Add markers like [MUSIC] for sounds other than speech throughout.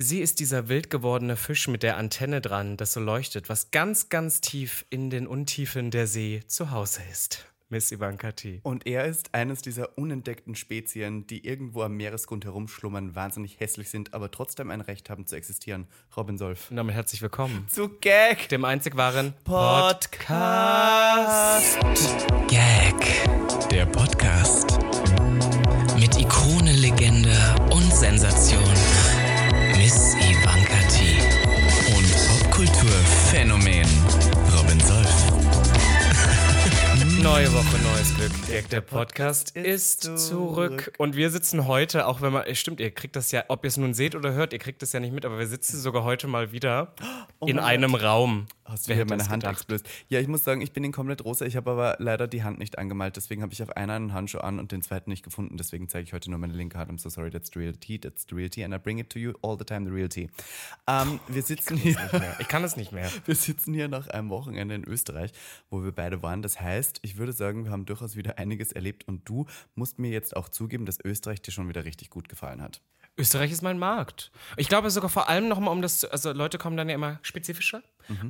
Sie ist dieser wild gewordene Fisch mit der Antenne dran, das so leuchtet, was ganz, ganz tief in den Untiefen der See zu Hause ist. Miss Ivanka T. Und er ist eines dieser unentdeckten Spezien, die irgendwo am Meeresgrund herumschlummern, wahnsinnig hässlich sind, aber trotzdem ein Recht haben zu existieren. Robin Solf. Und damit herzlich willkommen Zu Gag! dem einzig wahren Podcast. Gag, der Podcast. Mit Ikone, Legende und Sensation. Neue Woche, neues Glück. Gag, der Podcast ist zurück. Und wir sitzen heute, auch wenn man, es stimmt, ihr kriegt das ja, ob ihr es nun seht oder hört, ihr kriegt das ja nicht mit, aber wir sitzen sogar heute mal wieder in mein einem Raum. Hast du Wer hier hätte meine Hand explodiert? Ja, ich muss sagen, ich bin in komplett rosa. Ich habe aber leider die Hand nicht angemalt. Deswegen habe ich auf einer einen Handschuh an und den zweiten nicht gefunden. Deswegen zeige ich heute nur meine linke Hand. I'm so sorry, that's the real tea. That's the real tea. And I bring it to you all the time, the real tea. Ähm, wir sitzen hier. Ich kann es nicht mehr. [LAUGHS] Wir sitzen hier nach einem Wochenende in Österreich, wo wir beide waren. Das heißt, ich würde sagen, wir haben durchaus wieder einiges erlebt und du musst mir jetzt auch zugeben, dass Österreich dir schon wieder richtig gut gefallen hat. Österreich ist mein Markt. Ich glaube sogar vor allem nochmal um das, zu- also Leute kommen dann ja immer spezifischer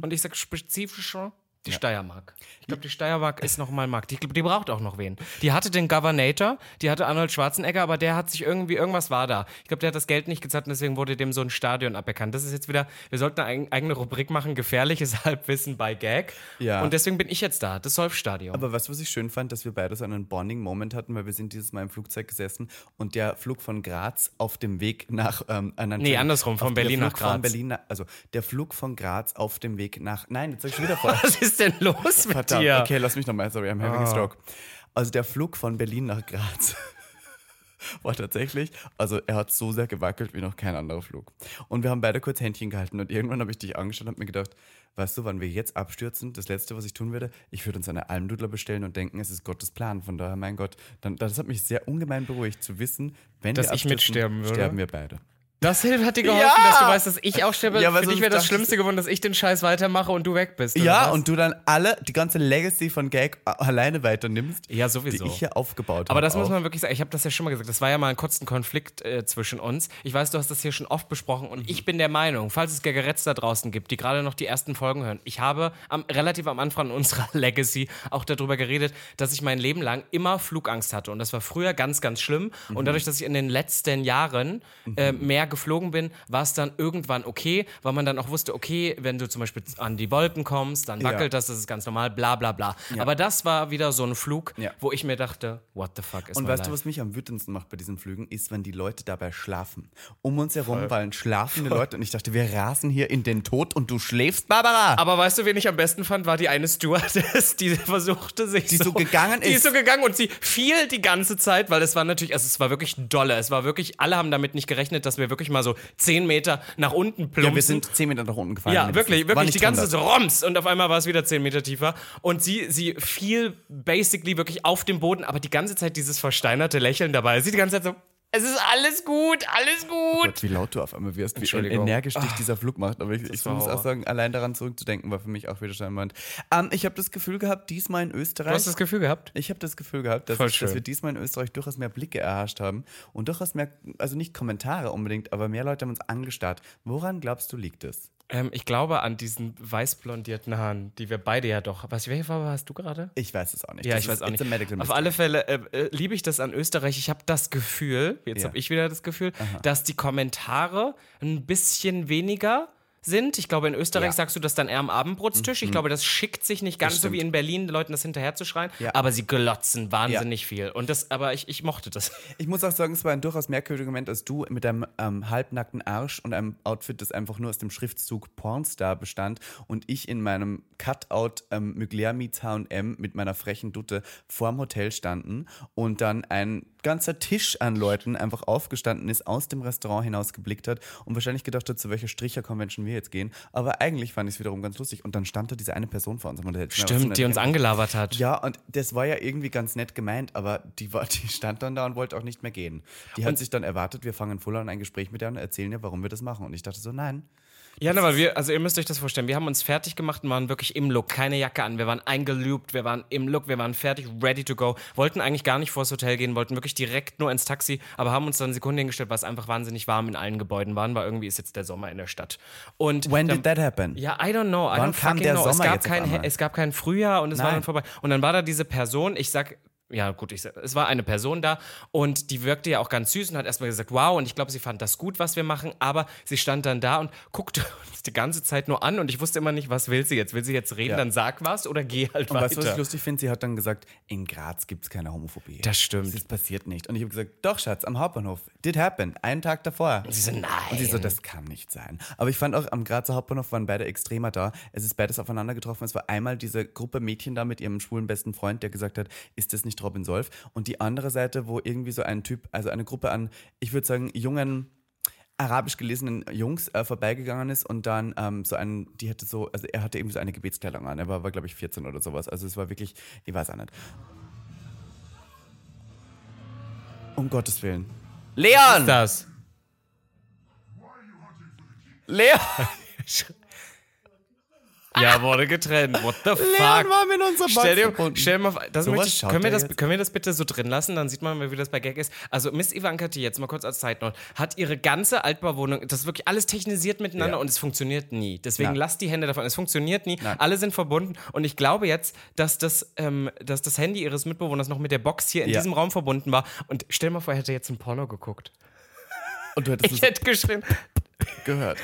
und ich sage spezifischer. Die Steiermark. Ich glaube, die Steiermark ist nochmal Markt. Ich glaube, die braucht auch noch wen. Die hatte den Governator, die hatte Arnold Schwarzenegger, aber der hat sich irgendwie, irgendwas war da. Ich glaube, der hat das Geld nicht gezahlt und deswegen wurde dem so ein Stadion aberkannt. Das ist jetzt wieder, wir sollten eine eig- eigene Rubrik machen, gefährliches [LAUGHS] Halbwissen bei Gag. Ja. Und deswegen bin ich jetzt da, das Solf-Stadion. Aber weißt du, was ich schön fand, dass wir beide so einen Bonding-Moment hatten, weil wir sind dieses Mal im Flugzeug gesessen und der Flug von Graz auf dem Weg nach... Ähm, äh, Nee, andersrum, von Berlin nach Flug Graz. Berlin also der Flug von Graz auf dem Weg nach... Nein, jetzt sag ich schon [LAUGHS] wieder vor. Was ist denn los mit Verdammt, dir? okay, lass mich nochmal, sorry, I'm having a stroke. Also der Flug von Berlin nach Graz [LAUGHS] war tatsächlich, also er hat so sehr gewackelt wie noch kein anderer Flug. Und wir haben beide kurz Händchen gehalten und irgendwann habe ich dich angeschaut und habe mir gedacht, weißt du, wann wir jetzt abstürzen, das Letzte, was ich tun würde, ich würde uns eine Almdudler bestellen und denken, es ist Gottes Plan. Von daher, mein Gott, dann, das hat mich sehr ungemein beruhigt zu wissen, wenn Dass wir ich abstürzen, mitsterben würde? sterben wir beide. Das hat dir geholfen, Ja! dass du weißt, dass ich auch sterbe. Ja, Für dich wäre das Schlimmste geworden, dass ich den Scheiß weitermache und du weg bist. Ja, was? und du dann alle, die ganze Legacy von Gag alleine weiternimmst, Ja, sowieso. die ich hier aufgebaut habe. Aber das muss auch. man wirklich sagen. Ich habe das ja schon mal gesagt. Das war ja mal ein kurzer Konflikt äh, zwischen uns. Ich weiß, du hast das hier schon oft besprochen und ich bin der Meinung, falls es Gagaretz da draußen gibt, die gerade noch die ersten Folgen hören, ich habe am, relativ am Anfang [LAUGHS] unserer Legacy auch darüber geredet, dass ich mein Leben lang immer Flugangst hatte. Und das war früher ganz, ganz schlimm. Und dadurch, dass ich in den letzten Jahren äh, mehr geflogen bin, war es dann irgendwann okay, weil man dann auch wusste, okay, wenn du zum Beispiel an die Wolken kommst, dann wackelt Ja. das, das ist ganz normal, bla bla bla. Aber das war wieder so ein Flug, Ja. wo ich mir dachte, what the fuck ist Und weißt du, life? was mich am wütendsten macht bei diesen Flügen, ist, wenn die Leute dabei schlafen. Um uns herum fallen schlafende Leute und ich dachte, wir rasen hier in den Tod und du schläfst, Barbara. Aber weißt du, wen ich am besten fand, war die eine Stewardess, [LAUGHS] die versuchte sich Die so gegangen Die ist ist. so gegangen und sie fiel die ganze Zeit, weil es war natürlich, also es war wirklich dolle. Es war wirklich, alle haben damit nicht gerechnet, dass wir wirklich mal so 10 Meter nach unten plumpsen. ja, wir sind 10 Meter nach unten gefallen. Ja, wirklich, wirklich die ganze 100. Zeit so Roms und auf einmal war es wieder 10 Meter tiefer und sie, sie fiel basically wirklich auf den Boden, aber die ganze Zeit dieses versteinerte Lächeln dabei. Sie die ganze Zeit so, es ist alles gut, alles gut. Gott, wie laut du auf einmal wirst, wie energisch dich dieser Flug macht. Aber ich, ich muss auch sagen, allein daran zurückzudenken, war für mich auch wieder Moment. Ähm, ich habe das Gefühl gehabt, diesmal in Österreich. Du hast das Gefühl gehabt? Ich habe das Gefühl gehabt, dass, ich, dass wir diesmal in Österreich durchaus mehr Blicke erhascht haben und durchaus mehr, also nicht Kommentare unbedingt, aber mehr Leute haben uns angestarrt. Woran glaubst du, liegt es? Ähm, ich glaube an diesen weißblondierten Haaren, die wir beide ja doch. Was, welche Farbe hast du gerade? Ich weiß es auch nicht. Ja, Das ich weiß auch nicht. Auf alle Fälle äh, äh, liebe ich das an Österreich. Ich habe das Gefühl, jetzt Ja. habe ich wieder das Gefühl, dass die Kommentare ein bisschen weniger sind. Ich glaube, in Österreich Ja. Mhm. sagst du das dann eher am Abendbrotstisch. Ich glaube, das schickt sich nicht ganz so wie in Berlin, den Leuten das hinterher zu schreien. Ja. Aber sie glotzen wahnsinnig viel. Und das, aber ich, ich mochte das. Ich muss auch sagen, es war ein durchaus merkwürdiger Moment, als du mit einem ähm, halbnackten Arsch und einem Outfit, das einfach nur aus dem Schriftzug Pornstar bestand und ich in meinem Cutout ähm, Mugler meets H&M mit meiner frechen Dutte vorm Hotel standen und dann ein ganzer Tisch an Leuten einfach aufgestanden ist, aus dem Restaurant hinaus geblickt hat und wahrscheinlich gedacht hat, zu welcher Stricher-Convention wir jetzt gehen. Aber eigentlich fand ich es wiederum ganz lustig. Und dann stand da diese eine Person vor uns. Und Stimmt, die uns angelabert hat. Ja, und das war ja irgendwie ganz nett gemeint, aber die, war, die stand dann da und wollte auch nicht mehr gehen. Die hat sich dann erwartet, wir fangen voll an ein Gespräch mit der und erzählen ihr, warum wir das machen. Und ich dachte so, nein, Ja, weil wir, also ihr müsst euch das vorstellen, wir haben uns fertig gemacht und waren wirklich im Look, keine Jacke an, wir waren eingeloopt, wir waren im Look, wir waren fertig, ready to go, wollten eigentlich gar nicht vors Hotel gehen, wollten wirklich direkt nur ins Taxi, aber haben uns dann Sekunden hingestellt, weil es einfach wahnsinnig warm in allen Gebäuden waren, weil irgendwie ist jetzt der Sommer in der Stadt. Und When dann, did that happen? ja, I don't know. I Wann don't kam fucking der know. es, Sommer gab jetzt auf kein, es gab kein Frühjahr und es war Nein. dann vorbei. Und dann war da diese Person, ich sag, ja gut, ich, es war eine Person da und die wirkte ja auch ganz süß und hat erstmal gesagt, wow, und ich glaube, sie fand das gut, was wir machen, aber sie stand dann da und guckte [LAUGHS] uns die ganze Zeit nur an und ich wusste immer nicht, was will sie jetzt? Will sie jetzt reden, Ja. dann sag was oder geh halt Und weißt du, was weiter. ich lustig finde? Sie hat dann gesagt, in Graz gibt es keine Homophobie. Das stimmt. Das passiert nicht. Und ich habe gesagt, doch, Schatz, am Hauptbahnhof. Did happen. Einen Tag davor. sie so, nein. Und sie so, das kann nicht sein. Aber ich fand auch, am Grazer Hauptbahnhof waren beide Extremer da. Es ist beides aufeinander getroffen. Es war einmal diese Gruppe Mädchen da mit ihrem schwulen besten Freund, der gesagt hat, ist das nicht Robin Solf? Und die andere Seite, wo irgendwie so ein Typ, also eine Gruppe an, ich würde sagen, jungen, arabisch gelesenen Jungs äh, vorbeigegangen ist und dann ähm, so einen, die hatte so, also er hatte eben so eine Gebetskleidung an. Er war, war glaube ich, 14 oder sowas. Also es war wirklich, ich weiß auch nicht. Um Gottes Willen. Leon! das. Leon! [LAUGHS] [LAUGHS] Ja, wurde getrennt. What the fuck? Leon war mit unserer Box Stell dir, verbunden. stell dir mal, vor, das Sowas möchte ich, können, wir das, jetzt? können wir das bitte so drin lassen? Dann sieht man mal, wie das bei Gag ist. Also Miss Ivanka T, jetzt mal kurz als Note, hat ihre ganze Altbauwohnung, das ist wirklich alles technisiert miteinander Ja. und es funktioniert nie. Deswegen Nein. lasst die Hände davon. Es funktioniert nie. Nein. Alle sind verbunden und ich glaube jetzt, dass das, ähm, dass das Handy ihres Mitbewohners noch mit der Box hier in Ja. diesem Raum verbunden war. Und stell mal vor, er hätte jetzt ein Porno geguckt. Und du hättest Ich hätte geschrien. Gehört.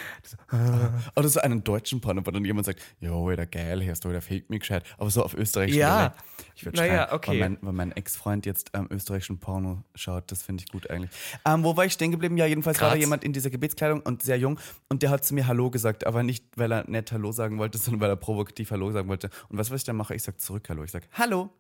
Oder so einen deutschen Porno, wo dann jemand sagt, jo, wieder geil, hörst du, der fehlt mir gescheit. Aber so auf österreichischen Ja. Dialekt. Ich würde Naja, schreien, okay. weil mein, weil mein Ex-Freund jetzt ähm, österreichischen Porno schaut. Das finde ich gut eigentlich. Ähm, wo war ich stehen geblieben? Ja, jedenfalls war da Graz. jemand in dieser Gebetskleidung und sehr jung und der hat zu mir Hallo gesagt, aber nicht, weil er nett Hallo sagen wollte, [LAUGHS] sondern weil er provokativ Hallo sagen wollte. Und du, was ich dann mache? Ich sage zurück Hallo. Ich sage Hallo.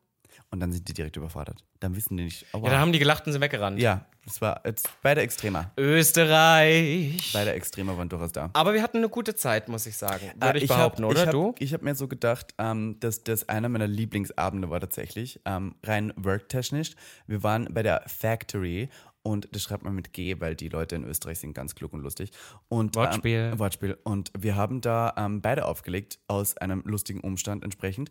Und dann sind die direkt überfordert. Dann wissen die nicht, oh, wow. Ja, da haben die gelacht und sind weggerannt. ja, das war jetzt beide Extremer. Österreich. Beide Extremer waren durchaus da. Aber wir hatten eine gute Zeit, muss ich sagen. Würde Äh, ich, behaupten, hab, oder ich hab, du? Ich habe mir so gedacht, ähm, dass das einer meiner Lieblingsabende war tatsächlich, ähm, rein worktechnisch. Wir waren bei der Factory und das schreibt man mit G, weil die Leute in Österreich sind ganz klug und lustig. Und, Wortspiel. Ähm, Wortspiel. Und wir haben da ähm, beide aufgelegt, aus einem lustigen Umstand entsprechend.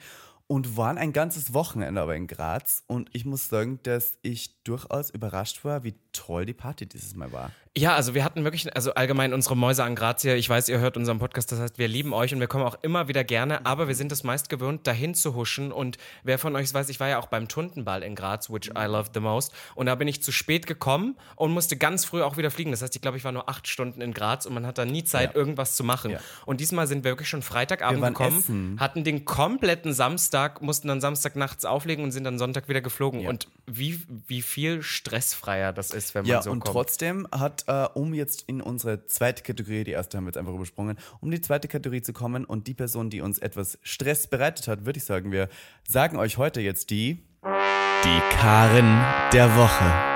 Und waren ein ganzes Wochenende aber in Graz. Und ich muss sagen, dass ich durchaus überrascht war, wie toll die Party dieses Mal war. Ja, also wir hatten wirklich, also allgemein unsere Mäuse an Graz hier. Ich weiß, ihr hört unseren Podcast, das heißt, wir lieben euch und wir kommen auch immer wieder gerne, aber wir sind es meist gewöhnt, dahin zu huschen. Und wer von euch weiß, ich war ja auch beim Tuntenball in Graz, which I love the most. Und da bin ich zu spät gekommen und musste ganz früh auch wieder fliegen. Das heißt, ich glaube, ich war nur acht Stunden in Graz und man hat da nie Zeit, Ja. irgendwas zu machen. Ja. Und diesmal sind wir wirklich schon Freitagabend gekommen, essen. hatten den kompletten Samstag, mussten dann Samstag nachts auflegen und sind dann Sonntag wieder geflogen. Ja. Und wie, wie viel stressfreier das ist, wenn man Ja, so und kommt. trotzdem hat, äh, um jetzt in unsere zweite Kategorie, die erste haben wir jetzt einfach übersprungen, um die zweite Kategorie zu kommen und die Person, die uns etwas Stress bereitet hat, würde ich sagen, wir sagen euch heute jetzt die. Die Karen der Woche.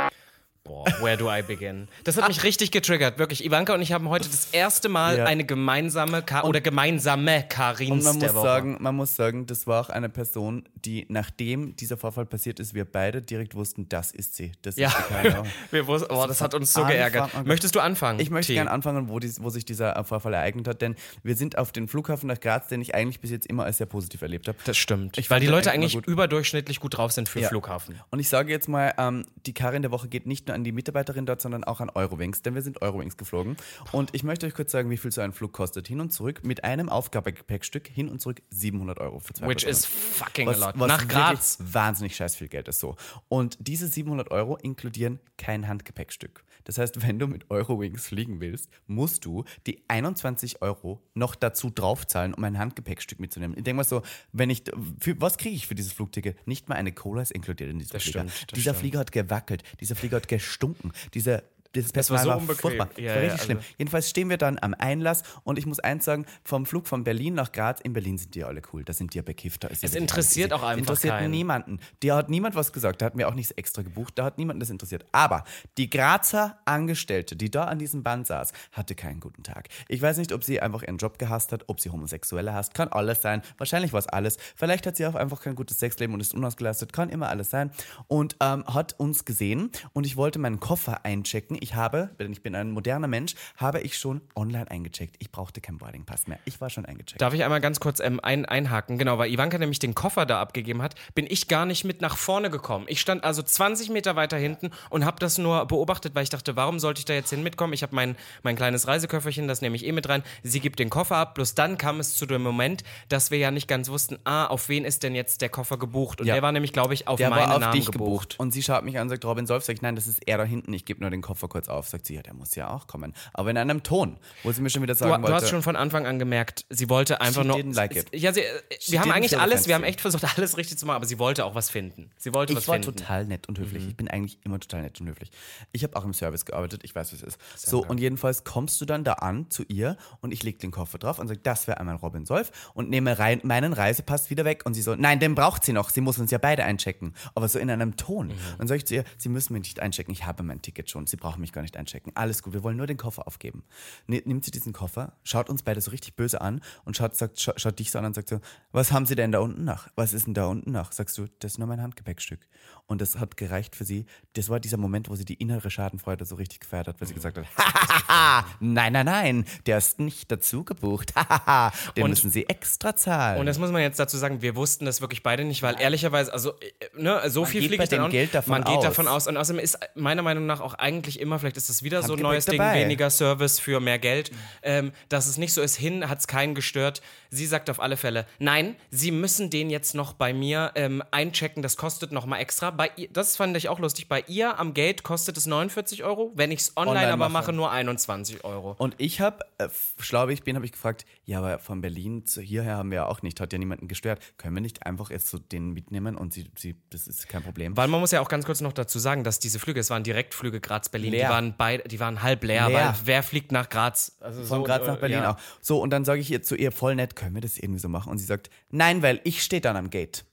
Where do I begin? Das hat mich richtig getriggert, wirklich. Ivanka und ich haben heute das erste Mal Ja. eine gemeinsame Ka oder gemeinsame Karins Und man der muss, Woche. sagen, man muss sagen, das war auch eine Person, die, nachdem dieser Vorfall passiert ist, wir beide direkt wussten, das ist sie. Das ja, ist [LAUGHS] wir wussten, oh, das hat uns so Anfang- geärgert. Anfang- Möchtest du anfangen? Ich möchte gerne anfangen, wo, dies, wo sich dieser Vorfall ereignet hat, denn wir sind auf den Flughafen nach Graz, den ich eigentlich bis jetzt immer als sehr positiv erlebt habe. Das stimmt. Ich Weil die Leute eigentlich überdurchschnittlich gut drauf sind für Ja. Flughafen. Und ich sage jetzt mal, ähm, die Karin der Woche geht nicht nur an die Mitarbeiterin dort, sondern auch an Eurowings, denn wir sind Eurowings geflogen. Und ich möchte euch kurz sagen, wie viel so ein Flug kostet. Hin und zurück mit einem Aufgabegepäckstück hin und zurück 700 Euro für zwei Which Personen. is fucking was, a lot. was Nach Graz. wahnsinnig scheiß viel Geld ist so. Und diese 700 Euro inkludieren kein Handgepäckstück. Das heißt, wenn du mit Eurowings fliegen willst, musst du die 21 Euro noch dazu draufzahlen, um ein Handgepäckstück mitzunehmen. Ich denke mal so, wenn ich, für, was kriege ich für dieses Flugticket? Nicht mal eine Cola ist inkludiert in diesem Das Flieger. stimmt, das dieser stimmt. Flieger hat gewackelt, dieser Flieger hat gestunken, dieser das Personal so war, unbequem. furchtbar. Ja, das war ja, richtig schlimm. also- Jedenfalls stehen wir dann am Einlass und ich muss eins sagen, vom Flug von Berlin nach Graz, in Berlin sind die alle cool, da sind die ja bekifft. da ist ja Es wirklich interessiert auch einfach interessiert keinen. niemanden. Der hat niemand was gesagt, da hat mir auch nichts extra gebucht, da hat niemanden das interessiert. Aber die Grazer Angestellte, die da an diesem Band saß, hatte keinen guten Tag. Ich weiß nicht, ob sie einfach ihren Job gehasst hat, ob sie Homosexuelle hasst, kann alles sein. Wahrscheinlich war es alles. Vielleicht hat sie auch einfach kein gutes Sexleben und ist unausgelastet, kann immer alles sein. Und ähm, hat uns gesehen und ich wollte meinen Koffer einchecken einchecken. Ich habe, denn ich bin ein moderner Mensch, habe ich schon online eingecheckt. Ich brauchte keinen Boarding-Pass mehr. Ich war schon eingecheckt. Darf ich einmal ganz kurz ähm, ein, einhaken? Genau, weil Ivanka nämlich den Koffer da abgegeben hat, bin ich gar nicht mit nach vorne gekommen. Ich stand also 20 Meter weiter hinten und habe das nur beobachtet, weil ich dachte, warum sollte ich da jetzt hin mitkommen? Ich habe mein, mein kleines Reiseköfferchen, das nehme ich eh mit rein. Sie gibt den Koffer ab. Bloß dann kam es zu dem Moment, dass wir ja nicht ganz wussten, ah, auf wen ist denn jetzt der Koffer gebucht? Und Ja. der war nämlich, glaube ich, auf Der meinen war auf Namen dich gebucht. gebucht. Und sie schaut mich an und sagt, Robin Solf, sag ich, nein, das ist er da hinten, ich gebe nur den Koffer kurz auf. Sagt sie, ja, der muss ja auch kommen. Aber in einem Ton, wo sie mir schon wieder Du, sagen du wollte, hast schon von Anfang an gemerkt, sie wollte einfach She nur. didn't like it. Ja, sie, äh, She wir haben eigentlich alles, wir haben echt versucht, [LAUGHS] alles richtig zu machen, aber sie wollte auch was finden. Sie wollte was ich war finden. total nett und höflich. Mhm. Ich bin eigentlich immer total nett und höflich. Ich habe auch im Service gearbeitet, ich weiß, wie es ist. So, und jedenfalls kommst du dann da an zu ihr und ich lege den Koffer drauf und sage, das wäre einmal Robin Solf und nehme rein, meinen Reisepass wieder weg. Und sie so, nein, den braucht sie noch, sie muss uns ja beide einchecken. Aber so in einem Ton. Mhm. Dann sage ich zu ihr, sie müssen mich nicht einchecken, ich habe mein Ticket schon, sie brauchen mich gar nicht einchecken. Alles gut, wir wollen nur den Koffer aufgeben. Ne- Nimmt sie diesen Koffer, schaut uns beide so richtig böse an und schaut, sagt, scha schaut dich so an und sagt so, was haben sie denn da unten nach? Was ist denn da unten nach? Sagst du, das ist nur mein Handgepäckstück. Und das hat gereicht für sie. Das war dieser Moment, wo sie die innere Schadenfreude so richtig gefeiert hat, weil sie gesagt hat, "Hahaha, [LAUGHS] nein, nein, nein, der ist nicht dazu gebucht. Hahaha, [LAUGHS] den Und- müssen sie extra zahlen. Und das muss man jetzt dazu sagen, wir wussten das wirklich beide nicht, weil ehrlicherweise, also äh, ne, so viel geht fliege bei ich dann dem auch Geld davon Man geht aus. davon aus. Und außerdem ist meiner Meinung nach auch eigentlich immer, vielleicht ist das wieder so ein neues Ding, dabei. weniger Service für mehr Geld, ähm, dass es nicht so ist, hin hat es keinen gestört. Sie sagt auf alle Fälle, nein, Sie müssen den jetzt noch bei mir ähm, einchecken, das kostet nochmal extra. Bei ihr, das fand ich auch lustig, bei ihr am Gate kostet es 49 Euro, wenn ich es online, Online aber mache. mache, nur 21 Euro. Und ich habe, äh, schlau wie ich bin, habe ich gefragt, ja, aber von Berlin zu hierher haben wir ja auch nicht, hat ja niemanden gestört. Können wir nicht einfach jetzt so den mitnehmen und sie, sie das ist kein Problem. Weil man muss ja auch ganz kurz noch dazu sagen, dass diese Flüge, es waren Direktflüge Graz-Berlin, die Leer. waren, beid, die waren halb leer, Leer. weil wer fliegt nach Graz? Also Von so, Graz äh, nach Berlin ja. auch. So, und dann sage ich ihr zu ihr voll nett, können wir das irgendwie so machen? Und sie sagt, nein, weil ich stehe dann am Gate.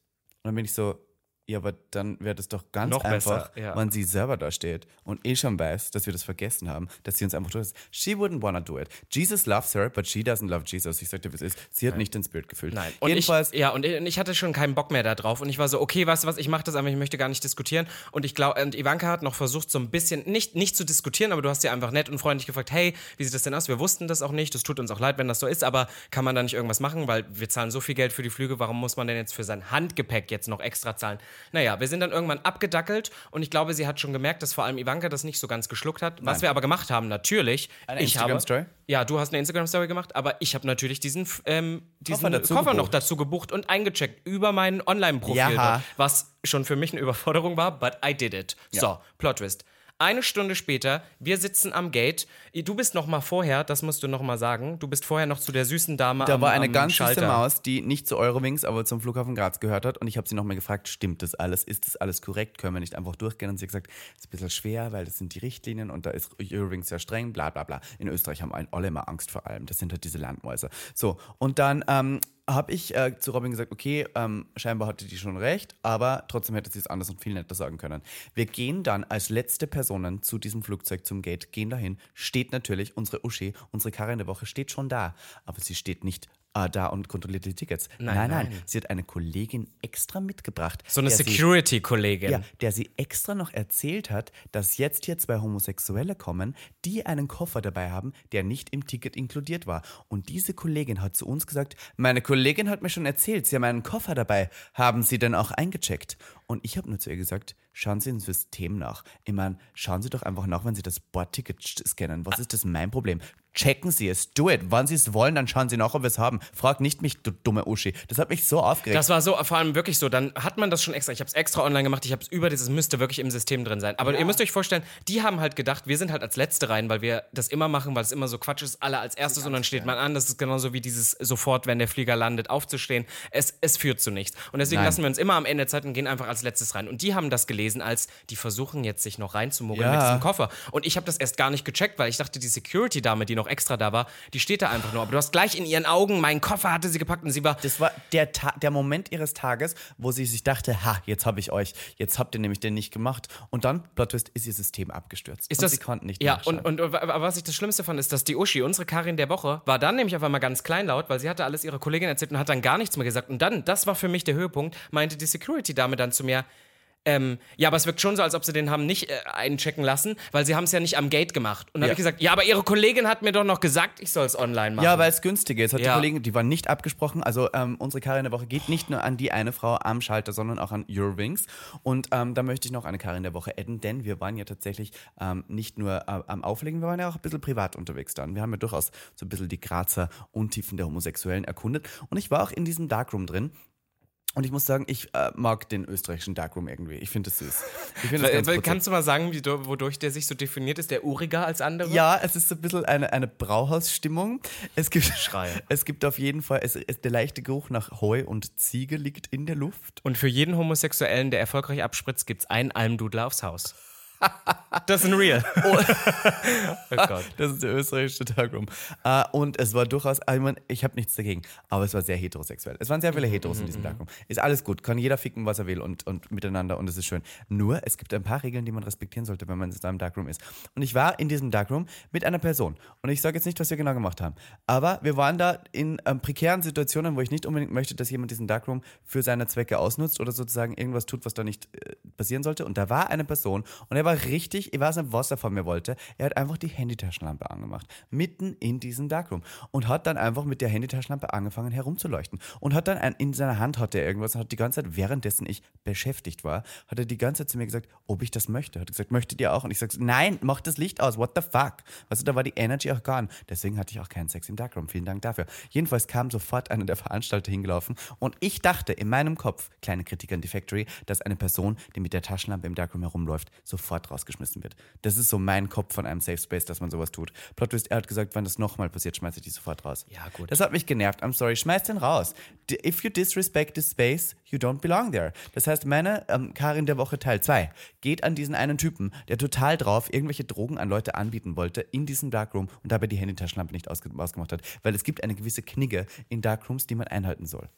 Und dann bin ich so, ja, aber dann wäre das doch ganz Noch einfach, besser, ja. wenn sie selber da steht und eh schon weiß, dass wir das vergessen haben, dass sie uns einfach tut. She wouldn't wanna do it. Jesus loves her, but she doesn't love Jesus. Ich sagte, wie es ist. Sie hat nicht den Spirit gefühlt. Nein. Und Jedenfalls, ich, ja, und ich, hatte schon keinen Bock mehr da drauf. Und ich war so, okay, weißt du was, ich mache das einfach, ich möchte gar nicht diskutieren. Und ich glaube, und Ivanka hat noch versucht, so ein bisschen, nicht, nicht zu diskutieren, aber du hast sie einfach nett und freundlich gefragt, hey, wie sieht das denn aus? Wir wussten das auch nicht, es tut uns auch leid, wenn das so ist, aber kann man da nicht irgendwas machen? Weil wir zahlen so viel Geld für die Flüge, warum muss man denn jetzt für sein Handgepäck jetzt noch extra zahlen? Naja, wir sind dann irgendwann abgedackelt und ich glaube, sie hat schon gemerkt, dass vor allem Ivanka das nicht so ganz geschluckt hat. Was wir aber gemacht haben, natürlich. Eine ich habe, Instagram-Story? Ja, du hast eine Instagram-Story gemacht, aber ich habe natürlich diesen, ähm, diesen Koffer Koffer, noch dazu gebucht und eingecheckt über mein Online-Profil, Ja. was schon für mich eine Überforderung war, but I did it. So, Plot Twist. Eine Stunde später, wir sitzen am Gate. Du bist noch mal vorher, das musst du noch mal sagen. Du bist vorher noch zu der süßen Dame Da am, war eine ganz Schalter. süße Maus, die nicht zu Eurowings, aber zum Flughafen Graz gehört hat. Und ich habe sie nochmal gefragt, stimmt das alles? Ist das alles korrekt? Können wir nicht einfach durchgehen? Und sie hat gesagt, es ist ein bisschen schwer, weil das sind die Richtlinien und da ist Eurowings sehr streng, bla bla bla. In Österreich haben alle immer Angst vor allem. Das sind halt diese Landmäuse. So, und dann ähm, habe ich äh, zu Robin gesagt, okay, ähm, scheinbar hatte die schon recht, aber trotzdem hätte sie es anders und viel netter sagen können. Wir gehen dann als letzte Personen zu diesem Flugzeug zum Gate, gehen dahin, steht natürlich unsere Uschi, unsere Karre in der Woche steht schon da, aber sie steht nicht äh, da und kontrolliert die Tickets. Nein, nein, nein. sie hat eine Kollegin extra mitgebracht. So eine Security-Kollegin. ja, der sie extra noch erzählt hat, dass jetzt hier zwei Homosexuelle kommen, die einen Koffer dabei haben, der nicht im Ticket inkludiert war. Und diese Kollegin hat zu uns gesagt, meine Kollegin hat mir schon erzählt, sie haben einen Koffer dabei. Haben Sie denn auch eingecheckt? Und ich habe nur zu ihr gesagt, schauen Sie ins System nach. Ich meine, schauen Sie doch einfach nach, wenn Sie das Bordticket scannen. Was ist das mein Problem? Checken Sie es, do it. Wann Sie es wollen, dann schauen Sie nach, ob wir es haben. Frag nicht mich, du dumme Uschi. Das hat mich so aufgeregt. Das war so, vor allem wirklich so, dann hat man das schon extra, ich habe es extra online gemacht, ich habe es über dieses, müsste wirklich im System drin sein. Aber ihr müsst euch vorstellen, die haben halt gedacht, wir sind halt als Letzte rein, weil wir das immer machen, weil es immer so Quatsch ist, alle als erstes und dann steht man an. Das ist genauso wie dieses sofort, wenn der Flieger landet, aufzustehen. Es, es führt zu nichts. Und deswegen Nein. lassen wir uns immer am Ende Zeit und gehen einfach als Letztes rein. Und die haben das gelesen als, die versuchen jetzt sich noch reinzumogeln Ja. mit diesem Koffer. Und ich habe das erst gar nicht gecheckt, weil ich dachte, die Security-Dame, die noch extra da war, die steht da einfach nur. Aber du hast gleich in ihren Augen, meinen Koffer hatte sie gepackt und sie war, Das war der, Ta der Moment ihres Tages, wo sie sich dachte, ha, jetzt habe ich euch, jetzt habt ihr nämlich den nicht gemacht. Und dann, Plot Twist, ist ihr System abgestürzt. Ist und das, sie konnten nicht Ja, und, und aber was ich das Schlimmste fand, ist, dass die Uschi, unsere Karin der Woche, war dann nämlich auf einmal ganz kleinlaut, weil sie hatte alles ihrer Kollegin erzählt und hat dann gar nichts mehr gesagt. Und dann, das war für mich der Höhepunkt, meinte die Security-Dame dann zu mir, ähm, ja, aber es wirkt schon so, als ob sie den haben nicht äh, einchecken lassen, weil sie haben es ja nicht am Gate gemacht. Und dann Ja. habe ich gesagt, ja, aber ihre Kollegin hat mir doch noch gesagt, ich soll es online machen. Ja, weil es günstiger ist. Hat Ja. die Kollegen, die waren nicht abgesprochen. Also ähm, unsere Karin der Woche geht nicht nur an die eine Frau am Schalter, sondern auch an Eurowings. Und ähm, da möchte ich noch eine Karin der Woche adden, denn wir waren ja tatsächlich ähm, nicht nur äh, am Auflegen, wir waren ja auch ein bisschen privat unterwegs dann. Wir haben ja durchaus so ein bisschen die Grazer Untiefen der Homosexuellen erkundet. Und ich war auch in diesem Darkroom drin. Und ich muss sagen, ich äh, mag den österreichischen Darkroom irgendwie. Ich finde es süß. Ich finde das. Kannst du mal sagen, wie, du- wodurch der sich so definiert? Ist der uriger als andere? Ja, es ist so ein bisschen eine, eine Brauhausstimmung. Es gibt, [LAUGHS] es gibt auf jeden Fall, es, es, der leichte Geruch nach Heu und Ziege liegt in der Luft. Und für jeden Homosexuellen, der erfolgreich abspritzt, gibt es einen Almdudler aufs Haus. Das ist ein Real. [LAUGHS] Oh, Gott. Das ist der österreichische Darkroom. Äh, und es war durchaus, ich, mein, ich habe nichts dagegen, aber es war sehr heterosexuell. Es waren sehr viele Heteros in diesem Darkroom. Ist alles gut, kann jeder ficken, was er will und, und miteinander und es ist schön. Nur, es gibt ein paar Regeln, die man respektieren sollte, wenn man in einem Darkroom ist. Und ich war in diesem Darkroom mit einer Person. Und ich sage jetzt nicht, was wir genau gemacht haben, aber wir waren da in ähm, prekären Situationen, wo ich nicht unbedingt möchte, dass jemand diesen Darkroom für seine Zwecke ausnutzt oder sozusagen irgendwas tut, was da nicht äh, passieren sollte. Und da war eine Person und er war richtig, ich weiß nicht, was er von mir wollte. Er hat einfach die Handytaschenlampe angemacht, mitten in diesem Darkroom und hat dann einfach mit der Handytaschenlampe angefangen herumzuleuchten und hat dann ein, in seiner Hand hatte er irgendwas und hat die ganze Zeit, währenddessen ich beschäftigt war, hat er die ganze Zeit zu mir gesagt, ob ich das möchte. Hat er gesagt, möchtet ihr auch? Und ich sage, nein, mach das Licht aus, what the fuck? Weißt du, da war die Energy auch gone. Deswegen hatte ich auch keinen Sex im Darkroom. Vielen Dank dafür. Jedenfalls kam sofort einer der Veranstalter hingelaufen und ich dachte in meinem Kopf, kleine Kritik an die Factory, dass eine Person, die mit der Taschenlampe im Darkroom herumläuft, sofort rausgeschmissen wird. Das ist so mein Kopf von einem Safe Space, dass man sowas tut. Plot Twist, er hat gesagt, wenn das nochmal passiert, schmeiße ich die sofort raus. Ja, gut. Das hat mich genervt. I'm sorry, schmeiß den raus. If you disrespect the space, you don't belong there. Das heißt, meine ähm, Karin der Woche Teil 2 geht an diesen einen Typen, der total drauf irgendwelche Drogen an Leute anbieten wollte in diesem Darkroom und dabei die Handytaschenlampe nicht ausge ausgemacht hat. Weil es gibt eine gewisse Knigge in Darkrooms, die man einhalten soll.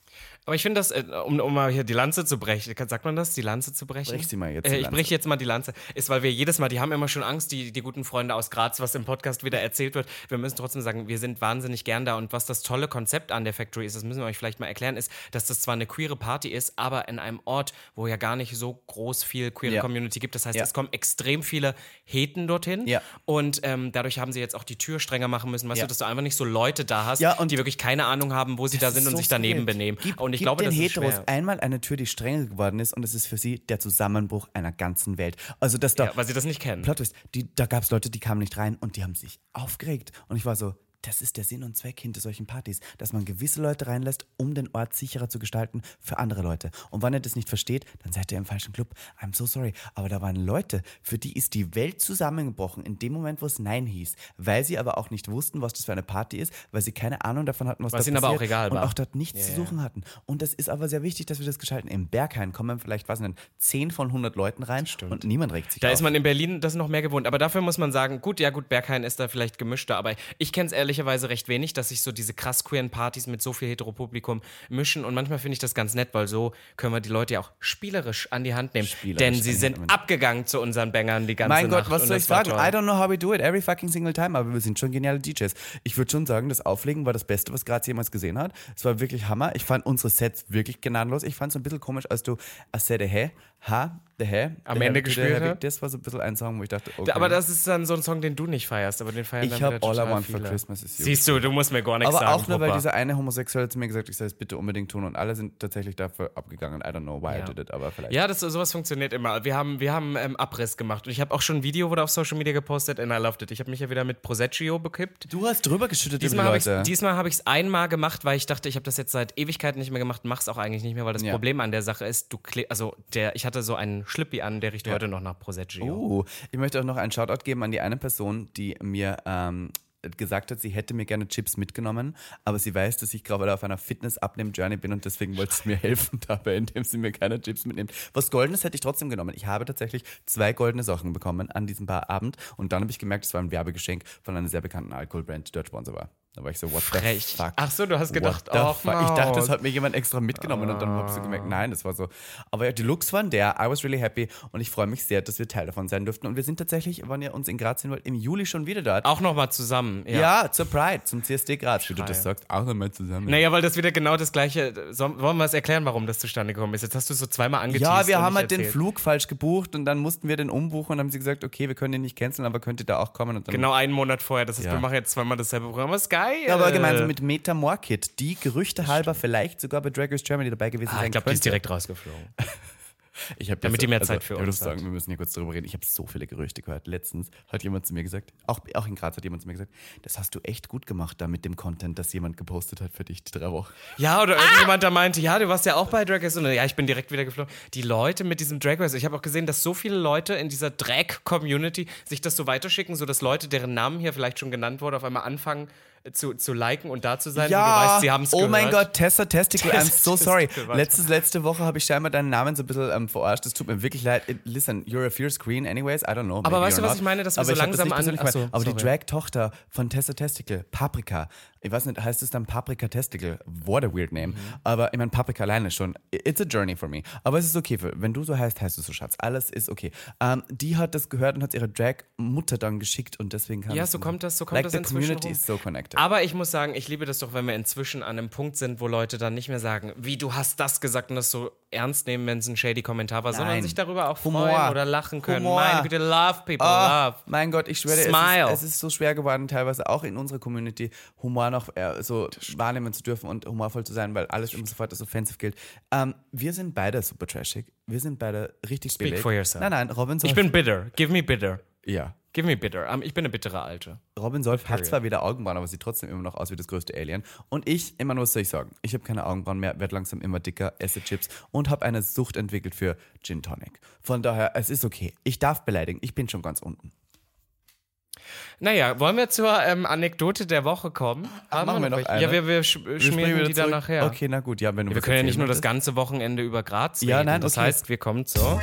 Aber ich finde das, äh, um, um mal hier die Lanze zu brechen, sagt man das, die Lanze zu brechen? Brech sie mal jetzt, Äh, ich breche jetzt mal die Lanze. Ist, weil wir jedes Mal, die haben immer schon Angst, die, die guten Freunde aus Graz, was im Podcast wieder erzählt wird. Wir müssen trotzdem sagen, wir sind wahnsinnig gern da. Und was das tolle Konzept an der Factory ist, das müssen wir euch vielleicht mal erklären, ist, dass das zwar eine queere Party ist, aber in einem Ort, wo ja gar nicht so groß viel queere Ja. Community gibt. Das heißt, Ja. es kommen extrem viele Heten dorthin. Ja. Und ähm, dadurch haben sie jetzt auch die Tür strenger machen müssen. Weißt du, dass du einfach nicht so Leute da hast, die wirklich keine Ahnung haben, wo sie da Das sind ist und so sich daneben skurril. benehmen. Gib, und ich gib glaube, den das Heteros einmal eine Tür, die strenger geworden ist und es ist für sie der Zusammenbruch einer ganzen Welt. Also, dass da Ja, weil sie das nicht kennen. Plot Twist, die, da gab es Leute, die kamen nicht rein und die haben sich aufgeregt. Und ich war so, das ist der Sinn und Zweck hinter solchen Partys, dass man gewisse Leute reinlässt, um den Ort sicherer zu gestalten für andere Leute. Und wenn ihr das nicht versteht, dann seid ihr im falschen Club. I'm so sorry. Aber da waren Leute, für die ist die Welt zusammengebrochen in dem Moment, wo es Nein hieß. Weil sie aber auch nicht wussten, was das für eine Party ist, weil sie keine Ahnung davon hatten, was, Was da ihnen aber passiert auch egal und war. auch dort nichts zu suchen hatten. Und das ist aber sehr wichtig, dass wir das gestalten. Im Berghain kommen vielleicht, was denn, 10 von 100 Leuten rein und niemand regt sich Da auf. ist man in Berlin das noch mehr gewohnt. Aber dafür muss man sagen, gut, ja gut, Berghain ist da vielleicht gemischter. Aber ich kenne es ehrlicherweise recht wenig, dass sich so diese krass queeren Partys mit so viel Heteropublikum mischen. Und manchmal finde ich das ganz nett, weil so können wir die Leute ja auch spielerisch an die Hand nehmen. Denn sie sind Hand abgegangen zu unseren Bangern die ganze Mein Nacht. Gott, was und soll ich sagen? I don't know how we do it every fucking single time, aber wir sind schon geniale DJs. Ich würde schon sagen, das Auflegen war das Beste, was Graz jemals gesehen hat. Es war wirklich Hammer. Ich fand unsere Sets wirklich gnadenlos. Ich fand es ein bisschen komisch, als du said the hey, ha, the. Am the Ende gespielt hat? Das war so ein bisschen ein Song, wo ich dachte, okay. Aber das ist dann so ein Song, den du nicht feierst, aber den feiern Ich dann hab wieder All I total Want for. Christmas is You. Siehst du, du musst mir gar nichts aber sagen. auch nur, weil Papa. dieser eine Homosexuelle zu mir gesagt hat, ich soll es bitte unbedingt tun und alle sind tatsächlich dafür abgegangen. I don't know why Ja. I did it, aber vielleicht. Ja, das, sowas funktioniert immer. Wir haben, wir haben ähm, Abriss gemacht und ich habe auch schon ein Video wurde auf Social Media gepostet and I loved it. Ich habe mich ja wieder mit Proseccio bekippt. Du hast drüber geschüttet Diesmal habe ich diesmal habe ich es einmal gemacht, weil ich dachte, ich habe das jetzt seit Ewigkeiten nicht mehr gemacht, mach's auch eigentlich nicht mehr, weil das Ja. Problem an der Sache ist, du also der ich hatte so einen Schlippi an, der riecht heute noch nach Proseccio. Uh, ich möchte auch noch einen Shoutout geben an die eine Person, die mir ähm, gesagt hat, sie hätte mir gerne Chips mitgenommen, aber sie weiß, dass ich gerade auf einer Fitness-Abnehm-Journey bin und deswegen wollte sie mir [LAUGHS] helfen dabei, indem sie mir keine Chips mitnimmt. Was Goldenes hätte ich trotzdem genommen. Ich habe tatsächlich zwei goldene Sachen bekommen an diesem Barabend und dann habe ich gemerkt, es war ein Werbegeschenk von einer sehr bekannten Alkoholbrand, die dort Sponsor war. Da war ich so, what Frech. the fuck? Ach so, du hast gedacht, the oh? Ich dachte, das hat mir jemand extra mitgenommen und dann habe ich gemerkt, nein, das war so. Aber ja, die Looks waren der, I was really happy und ich freue mich sehr, dass wir Teil davon sein durften. Und wir sind tatsächlich, wenn ihr uns in Graz sehen wollt, im Juli schon wieder dort. Auch nochmal zusammen. Ja. ja. zur Pride, zum CSD Graz, wie du das Schreie. sagst. Auch nochmal zusammen. Naja, weil das wieder genau das gleiche. So, wollen wir es erklären, warum das zustande gekommen ist? Jetzt hast du so zweimal angeteased. Ja, wir haben halt den erzählt. Flug falsch gebucht und dann mussten wir den umbuchen und haben sie gesagt, okay, wir können den nicht canceln, aber könnt ihr da auch kommen? Genau einen Monat vorher. Das heißt, Ja. wir machen jetzt zweimal dasselbe Programm. Das ist geil. Ja, aber gemeinsam mit Meta Morkit, die Gerüchte halber vielleicht sogar bei Drag Race Germany dabei gewesen Ah, sein ich glaube, die ist direkt rausgeflogen. [LAUGHS] Ich hab Damit die mehr Zeit für ich muss uns sagen, wir müssen hier kurz darüber reden. Ich habe so viele Gerüchte gehört. Letztens hat jemand zu mir gesagt, auch, auch in Graz hat jemand zu mir gesagt, das hast du echt gut gemacht da mit dem Content, das jemand gepostet hat für dich die drei Wochen. Ja, oder irgendjemand da meinte, ja, du warst ja auch bei Drag Race. Und ja, ich bin direkt wieder geflogen. Die Leute mit diesem Drag Race, ich habe auch gesehen, dass so viele Leute in dieser Drag-Community sich das so weiterschicken, sodass Leute, deren Namen hier vielleicht schon genannt wurde, auf einmal anfangen zu, zu liken und da zu sein. wo du weißt, sie haben es oh gehört. mein Gott, Tessa Testicle, I'm Tessa so sorry. Letztes, letzte Woche habe ich scheinbar deinen Namen so ein bisschen ähm, verarscht. Das tut mir wirklich leid. Listen, you're a fierce queen anyways, I don't know. Aber weißt du, was not. ich meine, dass wir Aber so das langsam nicht an- persönlich Ach so, gemeint. Aber die sorry. Drag-Tochter von Tessa Testicle, Paprika, ich weiß nicht, heißt es dann Paprika Testicle? What a weird name. Mhm. Aber ich meine, Paprika alleine schon, it's a journey for me. Aber es ist okay, für, wenn du so heißt, heißt du so, Schatz. Alles ist okay. Ähm, die hat das gehört und hat ihre Drag-Mutter dann geschickt und deswegen kam Ja, so kommt das, so kommt like das the inzwischen community rum. is so connected. Aber ich muss sagen, ich liebe das doch, wenn wir inzwischen an einem Punkt sind, wo Leute dann nicht mehr sagen, wie du hast das gesagt und das so ernst nehmen, wenn es ein shady Kommentar war, sondern Nein. sich darüber auch Humor. freuen oder lachen können. Humor. Meine Güte, love people, Ah, love. mein Gott, ich schwöre, Smile. es ist, es ist so schwer geworden, teilweise auch in unserer Community Humor noch äh, so wahrnehmen zu dürfen und humorvoll zu sein, weil alles immer sofort als offensiv gilt. Ähm, wir sind beide super trashig. Wir sind beide richtig Speak billig. for yourself. Nein, nein, Robin Solf. Ich bin bitter. Give me bitter. ja. Give me bitter. Um, ich bin eine bittere Alte. Robin Solf hat zwar wieder Augenbrauen, aber sieht trotzdem immer noch aus wie das größte Alien. Und ich, immer nur was soll ich sagen, ich habe keine Augenbrauen mehr, werde langsam immer dicker, esse Chips und habe eine Sucht entwickelt für Gin Tonic. Von daher, es ist okay. Ich darf beleidigen, ich bin schon ganz unten. Naja, wollen wir zur ähm, Anekdote der Woche kommen? Haben machen wir noch eine? Ja, wir, wir, sch Wir schmieren die dann nachher. Okay, na gut, ja, wenn du Wir was können ja nicht nur das ganze Wochenende über Graz reden. Ja, nein, Das okay. heißt, wir kommen zu.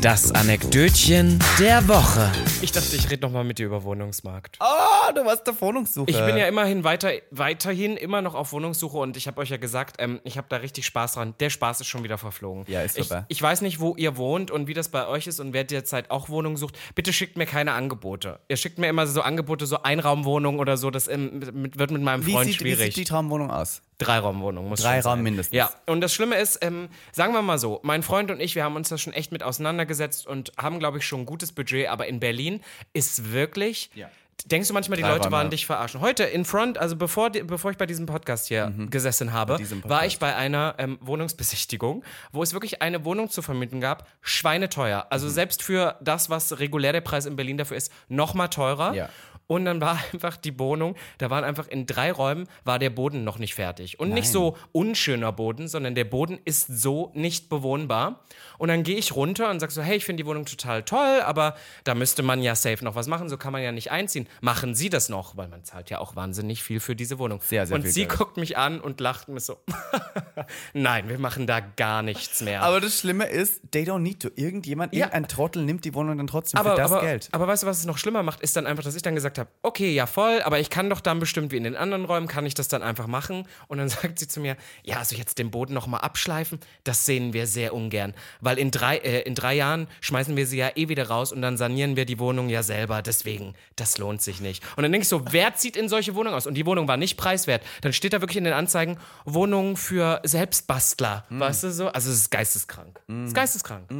Das Anekdötchen der Woche. Ich dachte, ich rede nochmal mit dir über Wohnungsmarkt. Ah, du warst der Wohnungssuche. Ich bin ja immerhin weiter, weiterhin immer noch auf Wohnungssuche und ich habe euch ja gesagt, ähm, ich habe da richtig Spaß dran. Der Spaß ist schon wieder verflogen. Ja, ist ich, vorbei. ich weiß nicht, wo ihr wohnt und wie das bei euch ist und wer derzeit auch Wohnungen sucht. Bitte schickt mir keine Angebote. Ihr schickt mir immer so Angebote, so Einraumwohnungen oder so. Das ähm, mit, wird mit meinem wie Freund sieht, wie schwierig. sieht die Traumwohnung aus? Dreiraumwohnung muss Drei. Raum mindestens. Ja, und das Schlimme ist, ähm, sagen wir mal so, mein Freund und ich, wir haben uns das schon echt mit auseinandergesetzt und haben, glaube ich, schon ein gutes Budget, aber in Berlin ist wirklich. Ja. Denkst du manchmal, die Drei Leute Räume. waren dich verarschen? Heute in Front, also bevor, bevor ich bei diesem Podcast hier gesessen habe, Mhm. war ich bei einer ähm, Wohnungsbesichtigung, wo es wirklich eine Wohnung zu vermieten gab, schweineteuer. Also Mhm. selbst für das, was regulär der Preis in Berlin dafür ist, noch mal teurer. Ja. Und dann war [LAUGHS] einfach die Wohnung, da waren einfach in drei Räumen, war der Boden noch nicht fertig. Und nicht so unschöner Boden, sondern der Boden ist so nicht bewohnbar. Und dann gehe ich runter und sage so, hey, ich finde die Wohnung total toll, aber da müsste man ja safe noch was machen, so kann man ja nicht einziehen. Machen Sie das noch, weil man zahlt ja auch wahnsinnig viel für diese Wohnung. Sehr, sehr und viel sie Geld. guckt mich an und lacht mir so, [LAUGHS] nein, wir machen da gar nichts mehr. Aber das Schlimme ist, they don't need to. Irgendjemand, Ja. irgendein Trottel nimmt die Wohnung dann trotzdem aber, für das aber, Geld. aber weißt du, was es noch schlimmer macht, ist dann einfach, dass ich dann gesagt habe, okay, ja voll, aber ich kann doch dann bestimmt wie in den anderen Räumen, kann ich das dann einfach machen. Und dann [LAUGHS] sagt sie zu mir, ja, also jetzt den Boden nochmal abschleifen, das sehen wir sehr ungern. Weil in drei, äh, in drei Jahren schmeißen wir sie ja eh wieder raus und dann sanieren wir die Wohnung ja selber. Deswegen, das lohnt sich nicht. Und dann denke ich so, wer zieht in solche Wohnungen aus? Und die Wohnung war nicht preiswert. Dann steht da wirklich in den Anzeigen, Wohnungen für Selbstbastler. Weißt du so? Also es ist geisteskrank. Es ist geisteskrank.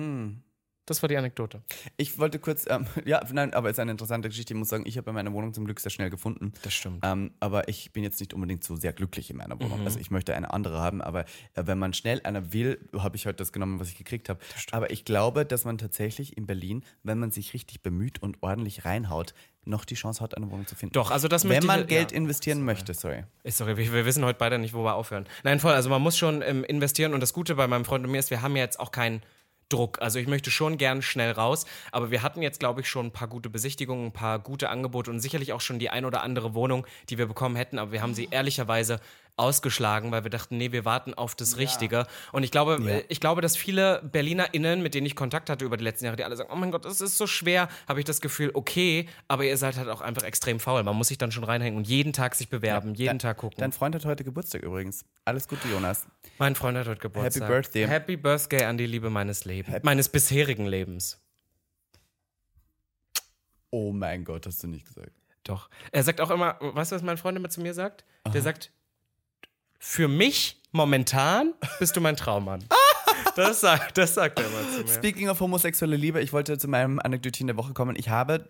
Das war die Anekdote. Ich wollte kurz, ähm, [LAUGHS] ja, nein, aber es ist eine interessante Geschichte. Ich muss sagen, ich habe meine Wohnung zum Glück sehr schnell gefunden. Das stimmt. Ähm, aber ich bin jetzt nicht unbedingt so sehr glücklich in meiner Mhm. Wohnung. Also ich möchte eine andere haben, aber äh, wenn man schnell eine will, habe ich heute das genommen, was ich gekriegt habe. Aber ich glaube, dass man tatsächlich in Berlin, wenn man sich richtig bemüht und ordentlich reinhaut, noch die Chance hat, eine Wohnung zu finden. Doch, also das Wenn man ich- Geld ja. investieren möchte, sorry. Ist Sorry, wir, wir wissen heute beide nicht, wo wir aufhören. Nein, voll. Also man muss schon ähm, investieren und das Gute bei meinem Freund und mir ist, wir haben ja jetzt auch keinen Druck. Also ich möchte schon gern schnell raus, aber wir hatten jetzt, glaube ich, schon ein paar gute Besichtigungen, ein paar gute Angebote und sicherlich auch schon die ein oder andere Wohnung, die wir bekommen hätten, aber wir haben sie ehrlicherweise ausgeschlagen, weil wir dachten, nee, wir warten auf das Richtige. Und ich glaube, äh, ich glaube, dass viele BerlinerInnen, mit denen ich Kontakt hatte über die letzten Jahre, die alle sagen, oh mein Gott, das ist so schwer, habe ich das Gefühl, okay, aber ihr seid halt auch einfach extrem faul. Man muss sich dann schon reinhängen und jeden Tag sich bewerben, jeden Dein- Tag gucken. Dein Freund hat heute Geburtstag übrigens. Alles Gute, Jonas. mein Freund hat heute Geburtstag. Happy Birthday. Happy Birthday an die Liebe meines Lebens, meines bisherigen Lebens. Oh mein Gott, hast du nicht gesagt. Doch. Er sagt auch immer, weißt du, was mein Freund immer zu mir sagt? Der sagt, für mich momentan bist du mein Traummann. [LAUGHS] das, sagt, das sagt er immer zu mir. Speaking of homosexuelle Liebe, ich wollte zu meinem Anekdötchen der Woche kommen. Ich habe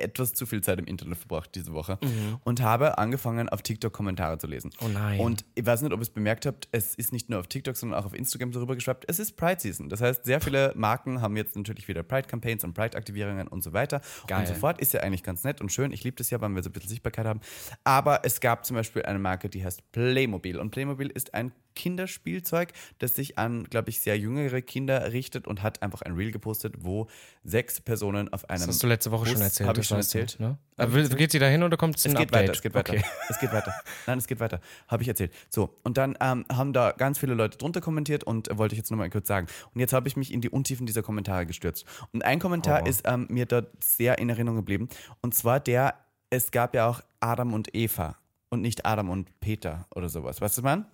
etwas zu viel Zeit im Internet verbracht diese Woche und habe angefangen, auf TikTok Kommentare zu lesen. Oh nein. Und ich weiß nicht, ob ihr es bemerkt habt, es ist nicht nur auf TikTok, sondern auch auf Instagram so rübergeschwappt. Es ist Pride Season. Das heißt, sehr viele [LAUGHS] Marken haben jetzt natürlich wieder Pride-Campaigns und Pride-Aktivierungen und so weiter Geil. und so fort. Ist ja eigentlich ganz nett und schön. Ich liebe das ja, weil wir so ein bisschen Sichtbarkeit haben. Aber es gab zum Beispiel eine Marke, die heißt Playmobil. Und Playmobil ist ein Kinderspielzeug, das sich an, glaube ich, sehr jüngere Kinder richtet und hat einfach ein Reel gepostet, wo sechs Personen auf einem. Das hast du letzte Woche Bus, schon erzählt. Habe ich schon weißt du, erzählt. Ne? Aber geht sie da hin oder kommt es Es ein geht Update? weiter, es geht weiter. Okay. Es geht weiter. [LAUGHS] Nein, es geht weiter. Habe ich erzählt. So, und dann ähm, haben da ganz viele Leute drunter kommentiert und äh, wollte ich jetzt nochmal kurz sagen. Und jetzt habe ich mich in die Untiefen dieser Kommentare gestürzt. Und ein Kommentar Oh. ist ähm, mir dort sehr in Erinnerung geblieben. Und zwar der, es gab ja auch Adam und Eva und nicht Adam und Peter oder sowas. Weißt du, man?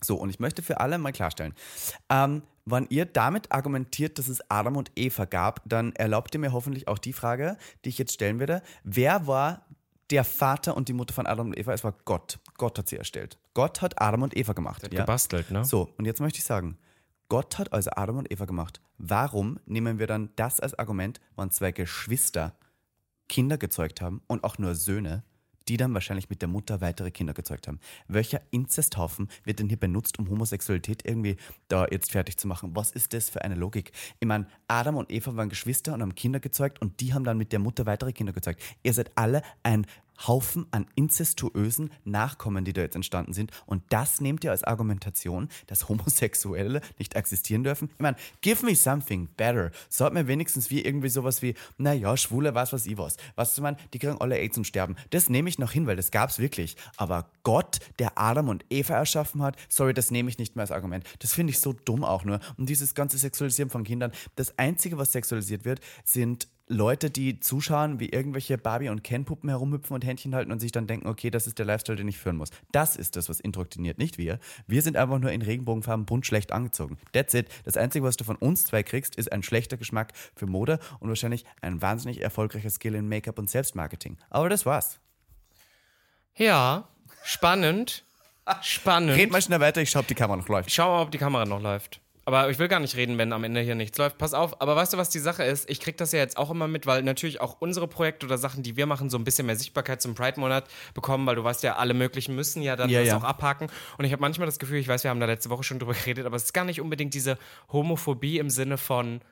So, und ich möchte für alle mal klarstellen, ähm, wenn ihr damit argumentiert, dass es Adam und Eva gab, dann erlaubt ihr mir hoffentlich auch die Frage, die ich jetzt stellen werde. Wer war der Vater und die Mutter von Adam und Eva? Es war Gott. Gott hat sie erstellt. Gott hat Adam und Eva gemacht. Ja? Gebastelt, ne? So, und jetzt möchte ich sagen, Gott hat also Adam und Eva gemacht. Warum nehmen wir dann das als Argument, wenn zwei Geschwister Kinder gezeugt haben und auch nur Söhne, die dann wahrscheinlich mit der Mutter weitere Kinder gezeugt haben? Welcher Inzesthaufen wird denn hier benutzt, um Homosexualität irgendwie da jetzt fertig zu machen? Was ist das für eine Logik? Ich meine, Adam und Eva waren Geschwister und haben Kinder gezeugt und die haben dann mit der Mutter weitere Kinder gezeugt. Ihr seid alle ein Haufen an inzestuösen Nachkommen, die da jetzt entstanden sind. Und das nehmt ihr als Argumentation, dass Homosexuelle nicht existieren dürfen? Ich meine, give me something better. Sagt mir wenigstens wie irgendwie sowas wie, naja, Schwule, was weiß ich was. Was du meinst, die kriegen alle AIDS und sterben. Das nehme ich noch hin, weil das gab's wirklich. Aber Gott, der Adam und Eva erschaffen hat, sorry, das nehme ich nicht mehr als Argument. Das finde ich so dumm auch nur. Und dieses ganze Sexualisieren von Kindern, das Einzige, was sexualisiert wird, sind Leute, die zuschauen, wie irgendwelche Barbie- und Ken-Puppen herumhüpfen und Händchen halten und sich dann denken, okay, das ist der Lifestyle, den ich führen muss. Das ist das, was indoktriniert, nicht wir. Wir sind einfach nur in Regenbogenfarben bunt schlecht angezogen. That's it. Das Einzige, was du von uns zwei kriegst, ist ein schlechter Geschmack für Mode und wahrscheinlich ein wahnsinnig erfolgreicher Skill in Make-up und Selbstmarketing. Aber das war's. Ja, spannend. [LAUGHS] Spannend. Red mal schnell weiter, ich schau, ob die Kamera noch läuft. Schau mal, ob die Kamera noch läuft. Aber ich will gar nicht reden, wenn am Ende hier nichts läuft. Pass auf, aber weißt du, was die Sache ist? Ich krieg das ja jetzt auch immer mit, weil natürlich auch unsere Projekte oder Sachen, die wir machen, so ein bisschen mehr Sichtbarkeit zum Pride-Monat bekommen, weil du weißt ja, alle möglichen müssen ja dann Ja, das ja. auch abhaken. Und ich habe manchmal das Gefühl, ich weiß, wir haben da letzte Woche schon drüber geredet, aber es ist gar nicht unbedingt diese Homophobie im Sinne von,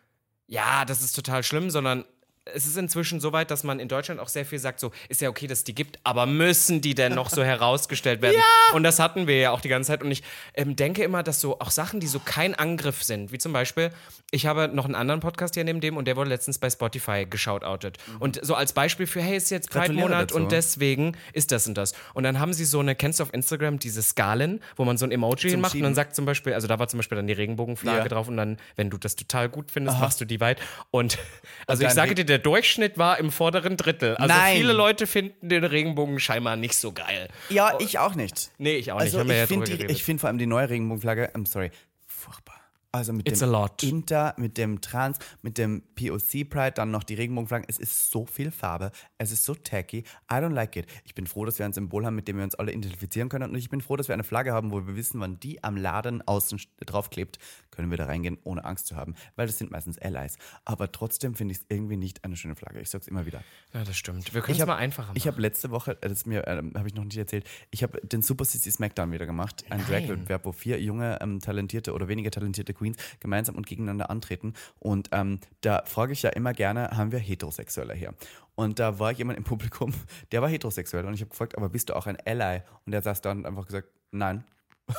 ja, das ist total schlimm, sondern es ist inzwischen so weit, dass man in Deutschland auch sehr viel sagt, so ist ja okay, dass die gibt, aber müssen die denn noch so [LAUGHS] herausgestellt werden? Und das hatten wir ja auch die ganze Zeit. Und ich ähm, denke immer, dass so auch Sachen, die so kein Angriff sind, wie zum Beispiel, ich habe noch einen anderen Podcast hier neben dem und der wurde letztens bei Spotify geschautoutet. Und so als Beispiel für, hey, ist jetzt Mhm. Pride-Monat und deswegen ist das und das. Und dann haben sie so eine, kennst du auf Instagram diese Skalen, wo man so ein Emoji Zum macht und Schieben. dann sagt zum Beispiel, also da war zum Beispiel dann die Regenbogenflagge Ja. drauf und dann, wenn du das total gut findest, machst du die weit. Und also dann ich sage dir, der Durchschnitt war im vorderen Drittel. Also Nein. viele Leute finden den Regenbogen scheinbar nicht so geil. Ja, ich auch nicht. Nee, ich auch nicht. Also wir ich ja finde ich find vor allem die neue Regenbogenflagge, I'm sorry, furchtbar. Also mit It's dem. Inter, mit dem Trans, mit dem POC Pride, dann noch die Regenbogenflaggen. Es ist so viel Farbe, es ist so tacky. I don't like it. Ich bin froh, dass wir ein Symbol haben, mit dem wir uns alle identifizieren können. Und ich bin froh, dass wir eine Flagge haben, wo wir wissen, wann die am Laden außen draufklebt, können wir da reingehen, ohne Angst zu haben. Weil das sind meistens Allies. Aber trotzdem finde ich es irgendwie nicht eine schöne Flagge. Ich sag's immer wieder. ja, das stimmt. Wir können es mal einfacher machen. Ich habe letzte Woche, äh, das mir ähm, habe ich noch nicht erzählt, ich habe den Super Sissy Smackdown wieder gemacht. Ein Drag-Wettbewerb, wo vier junge, ähm, talentierte oder weniger talentierte Queens gemeinsam und gegeneinander antreten. Und ähm, da frage ich ja immer gerne, haben wir Heterosexuelle hier? Und da war jemand im Publikum, [LAUGHS] der war heterosexuell. Und ich habe gefragt, aber bist du auch ein Ally? Und der saß da und einfach gesagt, nein. [LAUGHS]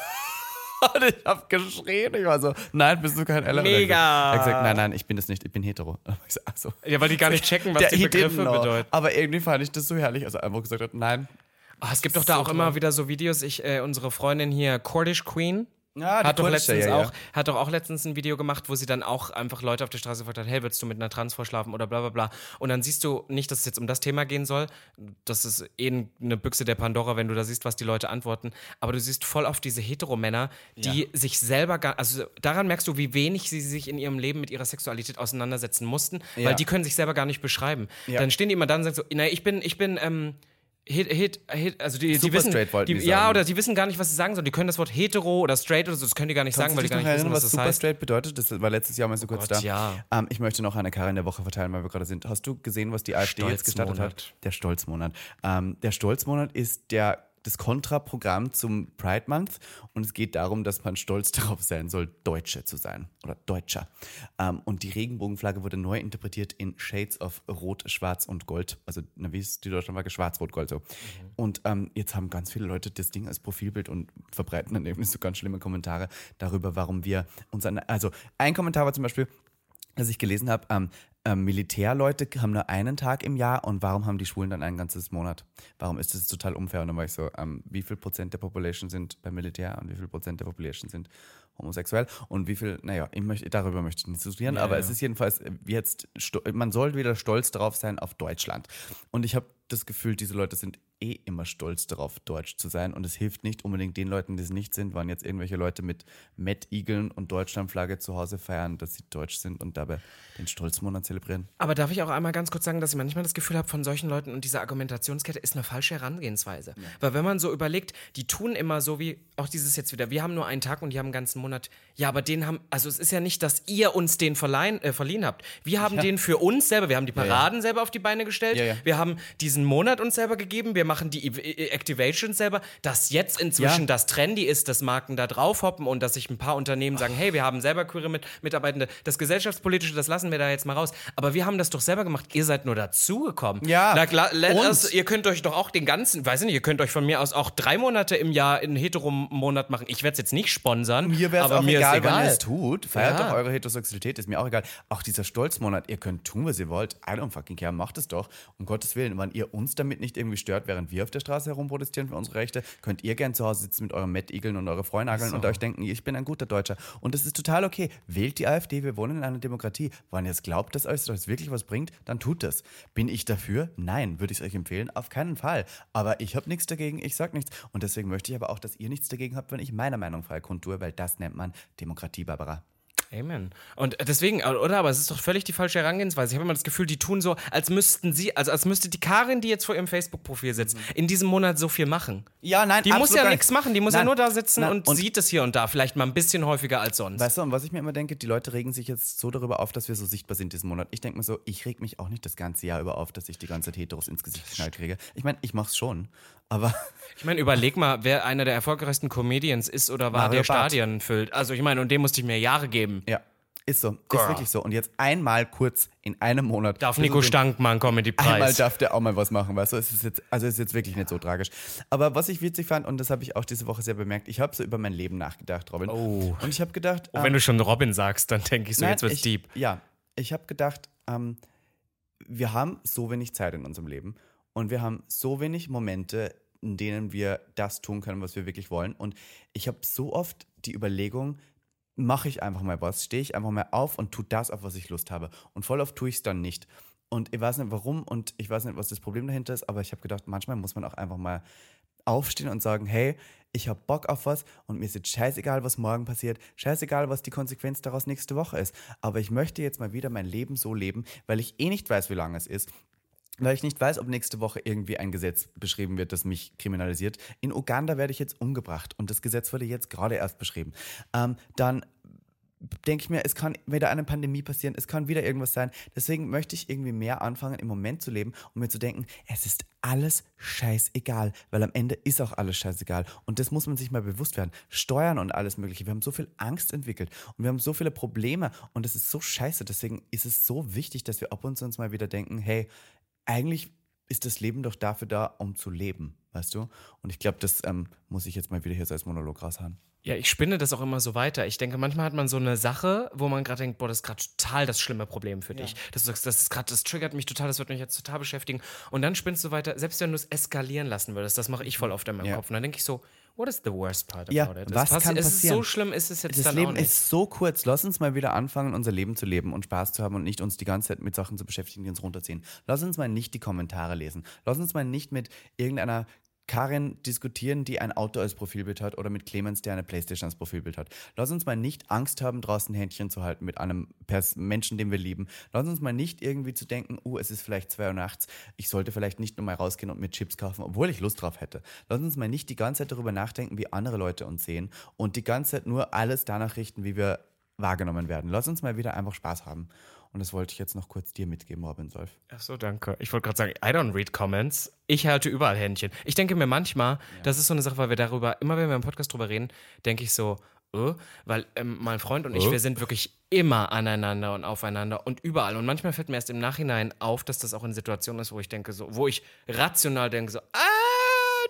und ich habe geschrien. Ich war so, nein, bist du kein Ally? Mega. Er hat gesagt, nein, nein, ich bin das nicht, ich bin hetero. [LAUGHS] Ich so, ach so. ja, weil die gar nicht checken, was Der die Begriffe bedeuten. Aber irgendwie fand ich das so herrlich, als er einfach gesagt hat, nein. Ah, es gibt doch da auch immer wieder so Videos. Ich, äh, unsere Freundin hier, Cordish Queen, Ja, hat doch letztens ja, ja. auch, hat doch auch letztens ein Video gemacht, wo sie dann auch einfach Leute auf der Straße gefragt hat, hey, willst du mit einer Transfrau schlafen oder bla bla bla. Und dann siehst du nicht, dass es jetzt um das Thema gehen soll. Das ist eh eine Büchse der Pandora, wenn du da siehst, was die Leute antworten. Aber du siehst voll auf diese Heteromänner, die sich selber gar, also daran merkst du, wie wenig sie sich in ihrem Leben mit ihrer Sexualität auseinandersetzen mussten, Ja. weil die können sich selber gar nicht beschreiben. Ja. Dann stehen die immer dann und sagen so, naja, ich bin, ich bin, ähm, Hit, hit, hit, also die, die Super wissen, straight wollten die, die ja, sagen. oder die wissen gar nicht, was sie sagen sollen. Die können das Wort hetero oder straight oder so, das können die gar nicht sagen, Kannst weil du die gar nicht wissen, erinnern, was was das Super heißt. Straight bedeutet? Das war letztes Jahr mal so kurz Gott, da. ja. Ähm, ich möchte noch eine Karre in der Woche verteilen, weil wir gerade sind. Hast du gesehen, was die AfD jetzt gestartet hat? Der Stolzmonat. Ähm, der Stolzmonat ist der, das Kontraprogramm zum Pride Month und es geht darum, dass man stolz [LAUGHS] darauf sein soll, Deutsche zu sein oder Deutscher. Ähm, und die Regenbogenflagge wurde neu interpretiert in Shades of Rot, Schwarz und Gold. Also, na, wie ist die Deutschlandflagge? Schwarz, Rot, Gold so. Und ähm, jetzt haben ganz viele Leute das Ding als Profilbild und verbreiten dann irgendwie [LAUGHS] so ganz schlimme Kommentare darüber, warum wir uns an. Also, ein Kommentar war zum Beispiel, dass ich gelesen habe, ähm, ähm, Militärleute haben nur einen Tag im Jahr und warum haben die Schwulen dann ein ganzes Monat? Warum ist das total unfair? Und dann war ich so, ähm, wie viel Prozent der Population sind beim Militär und wie viel Prozent der Population sind homosexuell und wie viel, naja, ich möchte, darüber möchte ich nicht diskutieren, Ja, aber ja. es ist jedenfalls jetzt, man soll wieder stolz darauf sein auf Deutschland. Und ich habe das Gefühl, diese Leute sind eh immer stolz darauf, deutsch zu sein und es hilft nicht unbedingt den Leuten, die es nicht sind, waren jetzt irgendwelche Leute mit Met-Igeln und Deutschlandflagge zu Hause feiern, dass sie deutsch sind und dabei den Stolzmonat zelebrieren. Aber darf ich auch einmal ganz kurz sagen, dass ich manchmal das Gefühl habe, von solchen Leuten und dieser Argumentationskette ist eine falsche Herangehensweise. Weil wenn man so überlegt, die tun immer so wie, auch dieses jetzt wieder, wir haben nur einen Tag und die haben einen ganzen Monat. Ja, aber den haben, also es ist ja nicht, dass ihr uns den verleihen, äh, verliehen habt. Wir haben den für uns selber, wir haben die ja. Paraden selber auf die Beine gestellt, Ja, ja. wir haben diesen Monat uns selber gegeben, wir machen die äh, Activations selber, dass jetzt inzwischen Ja. das trendy ist, dass Marken da drauf hoppen und dass sich ein paar Unternehmen sagen, hey, wir haben selber queere mit Mitarbeitende. Das gesellschaftspolitische, das lassen wir da jetzt mal raus. Aber wir haben das doch selber gemacht. Ihr seid nur dazugekommen. Ja. Na, klar, us, ihr könnt euch doch auch den ganzen, weiß ich nicht, ihr könnt euch von mir aus auch drei Monate im Jahr einen Hetero-Monat machen. Ich werde es jetzt nicht sponsern. Mir wäre es auch mir egal, ist wann egal. ihr es tut. Feiert Ja. doch eure Heterosexualität, ist mir auch egal. Auch dieser Stolzmonat, ihr könnt tun, was ihr wollt. I don't fucking care, macht es doch. Um Gottes Willen, wenn ihr uns damit nicht irgendwie stört, während wir auf der Straße herumprotestieren für unsere Rechte, könnt ihr gern zu Hause sitzen mit euren Mettigeln und eure Freunageln und euch denken, ich bin ein guter Deutscher. Und das ist total okay. Wählt die AfD, wir wohnen in einer Demokratie. Wenn ihr es glaubt, dass euch das wirklich was bringt, dann tut das. Bin ich dafür? Nein. Würde ich es euch empfehlen? Auf keinen Fall. Aber ich habe nichts dagegen, ich sag nichts. Und deswegen möchte ich aber auch, dass ihr nichts dagegen habt, wenn ich meine Meinung frei kundtue, weil das nennt man Demokratie, Barbara. Amen. Und deswegen, oder? Aber es ist doch völlig die falsche Herangehensweise. Ich habe immer das Gefühl, die tun so, als müssten sie, also als müsste die Karin, die jetzt vor ihrem Facebook-Profil sitzt, in diesem Monat so viel machen. Ja, nein, Die muss ja nichts nicht. machen, die muss ja Nein. nur da sitzen Nein, und, sieht es hier und da, vielleicht mal ein bisschen häufiger als sonst. Weißt du, und was ich mir immer denke, die Leute regen sich jetzt so darüber auf, dass wir so sichtbar sind diesen Monat. Ich denke mir so, ich reg mich auch nicht das ganze Jahr über auf, dass ich die ganze Zeit Heteros ins Gesicht geschnallt kriege. Ich meine, ich mach's schon, aber Ich meine, überleg mal, wer einer der erfolgreichsten Comedians ist oder war, Mario der Barth. Stadien füllt. Also ich meine, und dem musste ich mir Jahre geben. ja, ist so, Girl. ist wirklich so. Und jetzt einmal kurz in einem Monat. Darf Nico Stankmann Einmal Comedy-Preis. darf der auch mal was machen, weißt du? Es ist jetzt, also es ist jetzt wirklich nicht so tragisch. Aber was ich witzig fand, und das habe ich auch diese Woche sehr bemerkt, ich habe so über mein Leben nachgedacht, Robin. Oh. Und ich habe gedacht, Wenn du schon Robin sagst, dann denke ich so, Nein, jetzt wird's ich, deep. Ja, ich habe gedacht, ähm, wir haben so wenig Zeit in unserem Leben und wir haben so wenig Momente, in denen wir das tun können, was wir wirklich wollen. Und ich habe so oft die Überlegung, mache ich einfach mal was, stehe ich einfach mal auf und tue das, auf was ich Lust habe. Und voll oft tue ich es dann nicht. Und ich weiß nicht warum und ich weiß nicht, was das Problem dahinter ist, aber ich habe gedacht, manchmal muss man auch einfach mal aufstehen und sagen, hey, ich habe Bock auf was und mir ist jetzt scheißegal, was morgen passiert, scheißegal, was die Konsequenz daraus nächste Woche ist. Aber ich möchte jetzt mal wieder mein Leben so leben, weil ich eh nicht weiß, wie lange es ist. Weil ich nicht weiß, ob nächste Woche irgendwie ein Gesetz beschrieben wird, das mich kriminalisiert. In Uganda werde ich jetzt umgebracht und das Gesetz wurde jetzt gerade erst beschrieben. Ähm, dann denke ich mir, es kann wieder eine Pandemie passieren, es kann wieder irgendwas sein. Deswegen möchte ich irgendwie mehr anfangen, im Moment zu leben und mir zu denken, es ist alles scheißegal, weil am Ende ist auch alles scheißegal. Und das muss man sich mal bewusst werden. Steuern und alles Mögliche. Wir haben so viel Angst entwickelt und wir haben so viele Probleme und es ist so scheiße. Deswegen ist es so wichtig, dass wir ab und zu uns mal wieder denken, hey, eigentlich ist das Leben doch dafür da, um zu leben, weißt du? Und ich glaube, das ähm, muss ich jetzt mal wieder hier so als Monolog raushauen. Ja, ich spinne das auch immer so weiter. Ich denke, manchmal hat man so eine Sache, wo man gerade denkt, boah, das ist gerade total das schlimme Problem für dich. Dass du sagst, das ist gerade, das triggert mich total, das wird mich jetzt total beschäftigen. Und dann spinnst du weiter, selbst wenn du es eskalieren lassen würdest, das mache ich voll oft in meinem Ja. Kopf. Und dann denke ich so, what is the worst part Ja, about it? was es kann passieren? Ist so schlimm ist es jetzt Das Leben ist so kurz. Lass uns mal wieder anfangen, unser Leben zu leben und Spaß zu haben und nicht uns die ganze Zeit mit Sachen zu beschäftigen, die uns runterziehen. Lass uns mal nicht die Kommentare lesen. Lass uns mal nicht mit irgendeiner Karin diskutieren, die ein Auto als Profilbild hat oder mit Clemens, der eine Playstation als Profilbild hat. Lass uns mal nicht Angst haben, draußen Händchen zu halten mit einem Pers Menschen, den wir lieben. Lass uns mal nicht irgendwie zu denken, uh, es ist vielleicht zwei Uhr nachts, ich sollte vielleicht nicht nur mal rausgehen und mir Chips kaufen, obwohl ich Lust drauf hätte. Lass uns mal nicht die ganze Zeit darüber nachdenken, wie andere Leute uns sehen und die ganze Zeit nur alles danach richten, wie wir wahrgenommen werden. Lass uns mal wieder einfach Spaß haben. Und das wollte ich jetzt noch kurz dir mitgeben, Robin Solf. Ach so, danke. Ich wollte gerade sagen, I don't read comments. Ich halte überall Händchen. Ich denke mir manchmal, das ist so eine Sache, weil wir darüber, immer wenn wir im Podcast drüber reden, denke ich so, äh, weil ähm, mein Freund und ich, wir sind wirklich immer aneinander und aufeinander und überall. Und manchmal fällt mir erst im Nachhinein auf, dass das auch in Situationen ist, wo ich denke, so, wo ich rational denke, so, ah,